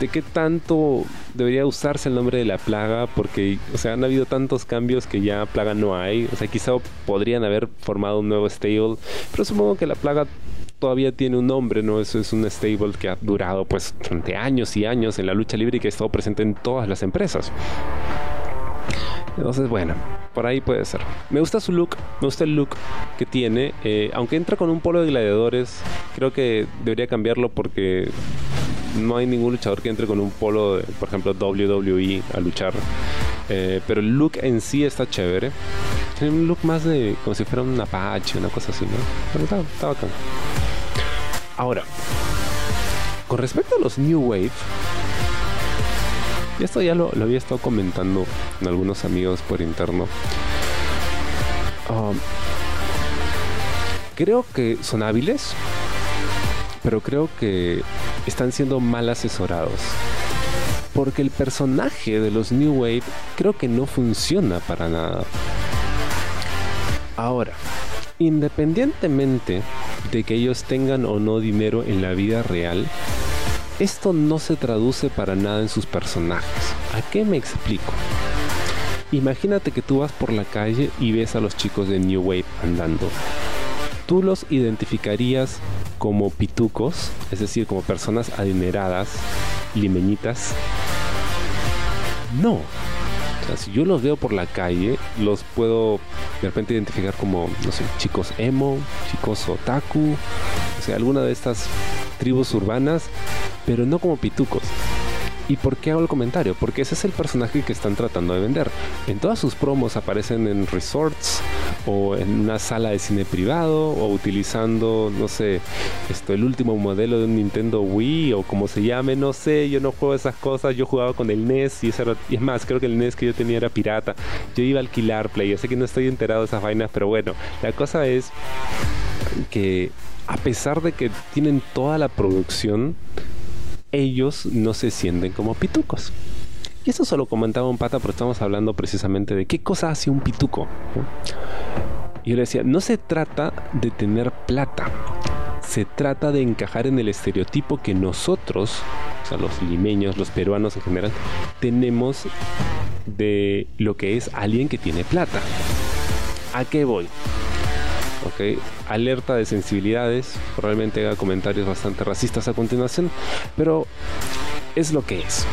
de qué tanto debería usarse el nombre de la plaga, porque, o sea, han habido tantos cambios que ya plaga no hay. O sea, quizá podrían haber formado un nuevo stable, pero supongo que la plaga todavía tiene un nombre, ¿no? Eso es un stable que ha durado pues durante años y años en la lucha libre y que ha estado presente en todas las empresas. Entonces, bueno, por ahí puede ser. Me gusta su look, me gusta el look que tiene. Eh, aunque entra con un polo de gladiadores, creo que debería cambiarlo porque no hay ningún luchador que entre con un polo, por ejemplo, WWE a luchar. Eh, pero el look en sí está chévere. Tiene un look más de como si fuera un Apache, una cosa así, ¿no? Pero está, está bacán. Ahora, con respecto a los New Wave, y esto ya lo, había estado comentando con algunos amigos por interno. Um, creo que son hábiles, pero creo que están siendo mal asesorados. Porque el personaje de los New Wave creo que no funciona para nada. Ahora, independientemente de que ellos tengan o no dinero en la vida real, esto no se traduce para nada en sus personajes. ¿A qué me explico? Imagínate que tú vas por la calle y ves a los chicos de New Wave andando. Tú los identificarías como pitucos, es decir, como personas adineradas, limeñitas. No. O sea, si yo los veo por la calle, los puedo de repente identificar como, no sé, chicos emo, chicos otaku, o sea, alguna de estas tribus urbanas pero no como pitucos. ¿Y por qué hago el comentario? Porque ese es el personaje que están tratando de vender. En todas sus promos aparecen en resorts o en una sala de cine privado o utilizando, no sé, esto, el último modelo de un Nintendo Wii o como se llame, no sé, yo no juego esas cosas, yo jugaba con el NES y, y es más, creo que el NES que yo tenía era pirata. Yo iba a alquilar Play, yo sé que no estoy enterado de esas vainas, pero bueno, la cosa es que a pesar de que tienen toda la producción, ellos no se sienten como pitucos. Y eso solo comentaba un pata, pero estamos hablando precisamente de qué cosa hace un pituco. Y yo le decía, no se trata de tener plata, se trata de encajar en el estereotipo que nosotros, o sea, los limeños, los peruanos en general, tenemos de lo que es alguien que tiene plata. ¿A qué voy? Ok, alerta de sensibilidades, probablemente haga comentarios bastante racistas a continuación, pero es lo que es.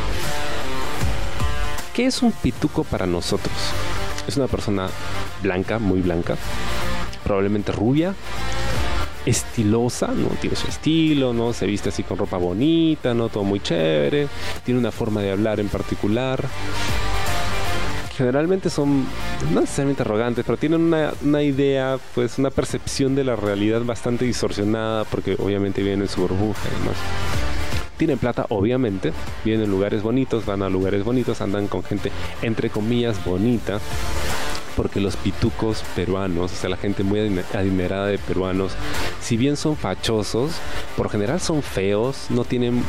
¿Qué es un pituco para nosotros? Es una persona blanca, muy blanca, probablemente rubia, estilosa, ¿no? Tiene su estilo, ¿no? Se viste así con ropa bonita, ¿no? Todo muy chévere, tiene una forma de hablar en particular, generalmente son no necesariamente arrogantes, pero tienen una, idea, pues una percepción de la realidad bastante distorsionada, porque obviamente viven en su burbuja y demás. Tienen plata, obviamente, viven en lugares bonitos, van a lugares bonitos, andan con gente entre comillas bonita porque los pitucos peruanos, o sea, la gente muy adinerada de peruanos, si bien son fachosos, por general son feos, no tienen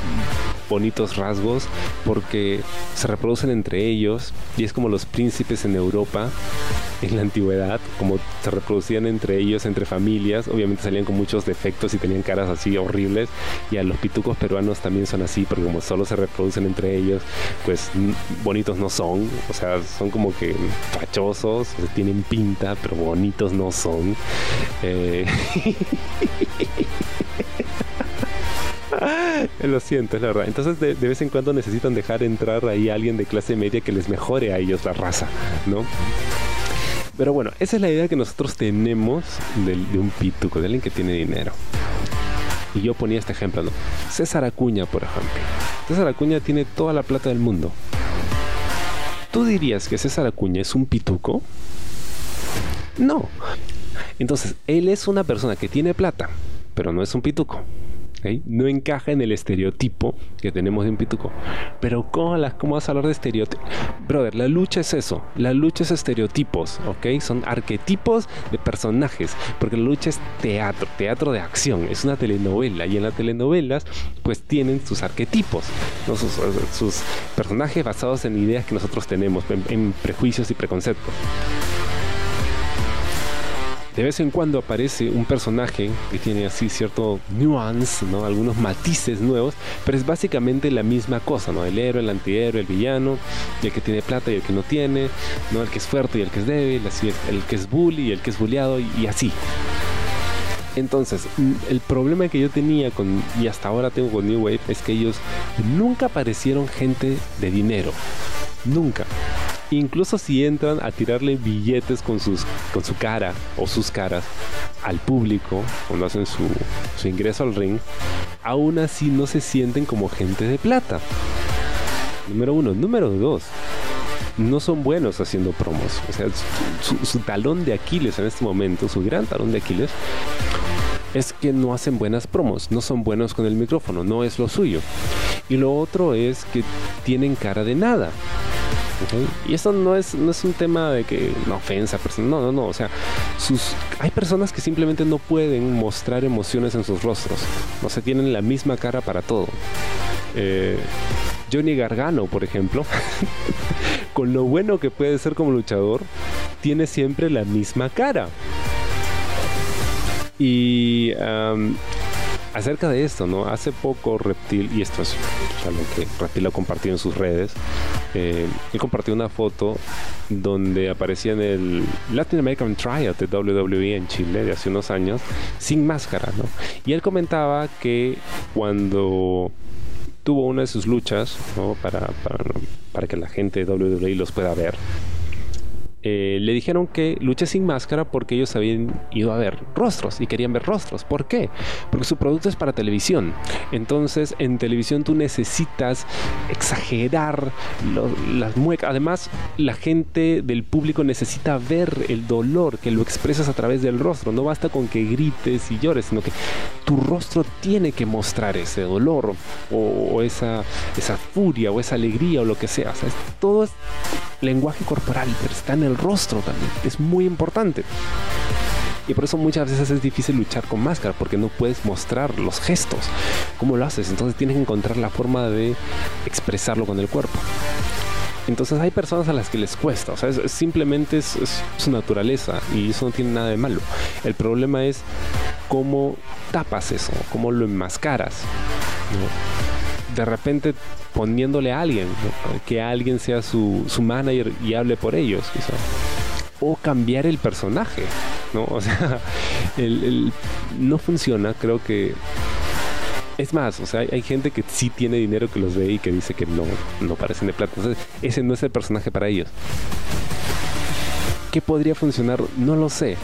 bonitos rasgos porque se reproducen entre ellos y es como los príncipes en Europa en la antigüedad, como se reproducían entre ellos, entre familias, obviamente salían con muchos defectos y tenían caras así horribles y a los pitucos peruanos también son así porque como solo se reproducen entre ellos, pues bonitos no son, o sea, son como que fachosos, tienen pinta, pero bonitos no son. Eh... Lo siento, es la verdad. Entonces de, vez en cuando necesitan dejar entrar ahí a alguien de clase media que les mejore a ellos la raza, ¿no? Pero bueno, esa es la idea que nosotros tenemos de, de un pituco, de alguien que tiene dinero. Y yo ponía este ejemplo, ¿no? César Acuña, por ejemplo. César Acuña tiene toda la plata del mundo. ¿Tú dirías que César Acuña es un pituco? No. Entonces, él es una persona que tiene plata, pero no es un pituco. No encaja en el estereotipo que tenemos de un pituco. Pero ¿cómo, ¿cómo vas a hablar de estereotipos? Brother, la lucha es eso. La lucha es estereotipos, ¿ok? Son arquetipos de personajes. Porque la lucha es teatro, teatro de acción. Es una telenovela. Y en las telenovelas, pues tienen sus arquetipos. Sus, personajes basados en ideas que nosotros tenemos, en prejuicios y preconceptos de vez en cuando aparece un personaje que tiene así cierto nuance, ¿no? Algunos matices nuevos, pero es básicamente la misma cosa, ¿no? El héroe, el antihéroe, el villano, el que tiene plata y el que no tiene, ¿no? El que es fuerte y el que es débil, así el que es bully y el que es bulliado y, así. Entonces, el problema que yo tenía con, y hasta ahora tengo con New Wave, es que ellos nunca parecieron gente de dinero. Nunca incluso si entran a tirarle billetes con, con su cara o sus caras al público cuando hacen su, su ingreso al ring, aún así no se sienten como gente de plata. Número uno. Número dos no son buenos haciendo promos. O sea, su, talón de Aquiles en este momento, su gran talón de Aquiles, es que no hacen buenas promos, no son buenos con el micrófono, no es lo suyo. Y lo otro es que tienen cara de nada. Y esto no es, no es un tema de que una ofensa, no, no, no, o sea, hay personas que simplemente no pueden mostrar emociones en sus rostros, no se tienen la misma cara para todo. Eh, Johnny Gargano, por ejemplo, con lo bueno que puede ser como luchador, tiene siempre la misma cara. Y acerca de esto, ¿no? Hace poco Reptil, y esto es algo que Reptil lo compartió en sus redes, eh, él compartió una foto donde aparecía en el Latin American Trial de WWE en Chile de hace unos años, sin máscara, ¿no? Y él comentaba que cuando tuvo una de sus luchas para, para, que la gente de WWE los pueda ver. Eh, le dijeron que luche sin máscara porque ellos habían ido a ver rostros y querían ver rostros. ¿Por qué? Porque su producto es para televisión. Entonces, en televisión tú necesitas exagerar las muecas. Además, la gente del público necesita ver el dolor que lo expresas a través del rostro. No basta con que grites y llores, sino que tu rostro tiene que mostrar ese dolor o, esa, esa furia o esa alegría o lo que sea. todo es lenguaje corporal, pero está en el rostro también. Es muy importante. Y por eso muchas veces es difícil luchar con máscara, porque no puedes mostrar los gestos. ¿Cómo lo haces? Entonces tienes que encontrar la forma de expresarlo con el cuerpo. Entonces hay personas a las que les cuesta, o sea, simplemente es, su naturaleza y eso no tiene nada de malo. El problema es cómo tapas eso, cómo lo enmascaras. De repente poniéndole a alguien, que alguien sea su, su, manager y hable por ellos, o cambiar el personaje, ¿no? O sea, el, no funciona, creo que es más, o sea, hay, gente que sí tiene dinero que los ve y que dice que no, no parecen de plata. Entonces, ese no es el personaje para ellos. ¿Qué podría funcionar? No lo sé.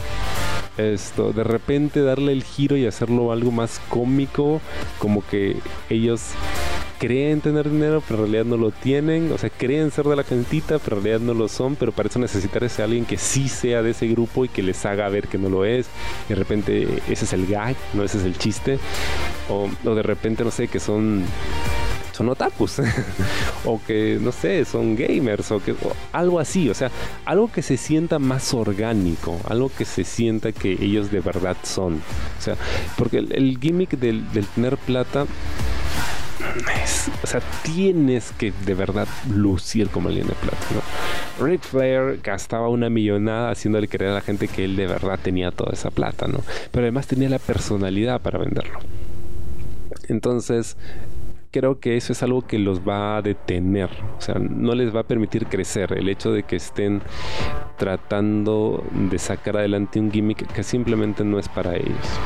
Esto, de repente darle el giro y hacerlo algo más cómico, como que ellos creen tener dinero, pero en realidad no lo tienen. O sea, creen ser de la gentita, pero en realidad no lo son. Pero para eso necesitar ese alguien que sí sea de ese grupo y que les haga ver que no lo es. De repente ese es el gag, no ese es el chiste. O, de repente, no sé, que son son otakus o que no sé son gamers o que algo así o sea algo que se sienta más orgánico algo que se sienta que ellos de verdad son o sea porque el, gimmick del, tener plata o sea, tienes que de verdad lucir como alguien de plata, ¿no? Ric Flair gastaba una millonada haciéndole creer a la gente que él de verdad tenía toda esa plata, ¿no? Pero además tenía la personalidad para venderlo. Entonces, creo que eso es algo que los va a detener, o sea, no les va a permitir crecer el hecho de que estén tratando de sacar adelante un gimmick que simplemente no es para ellos.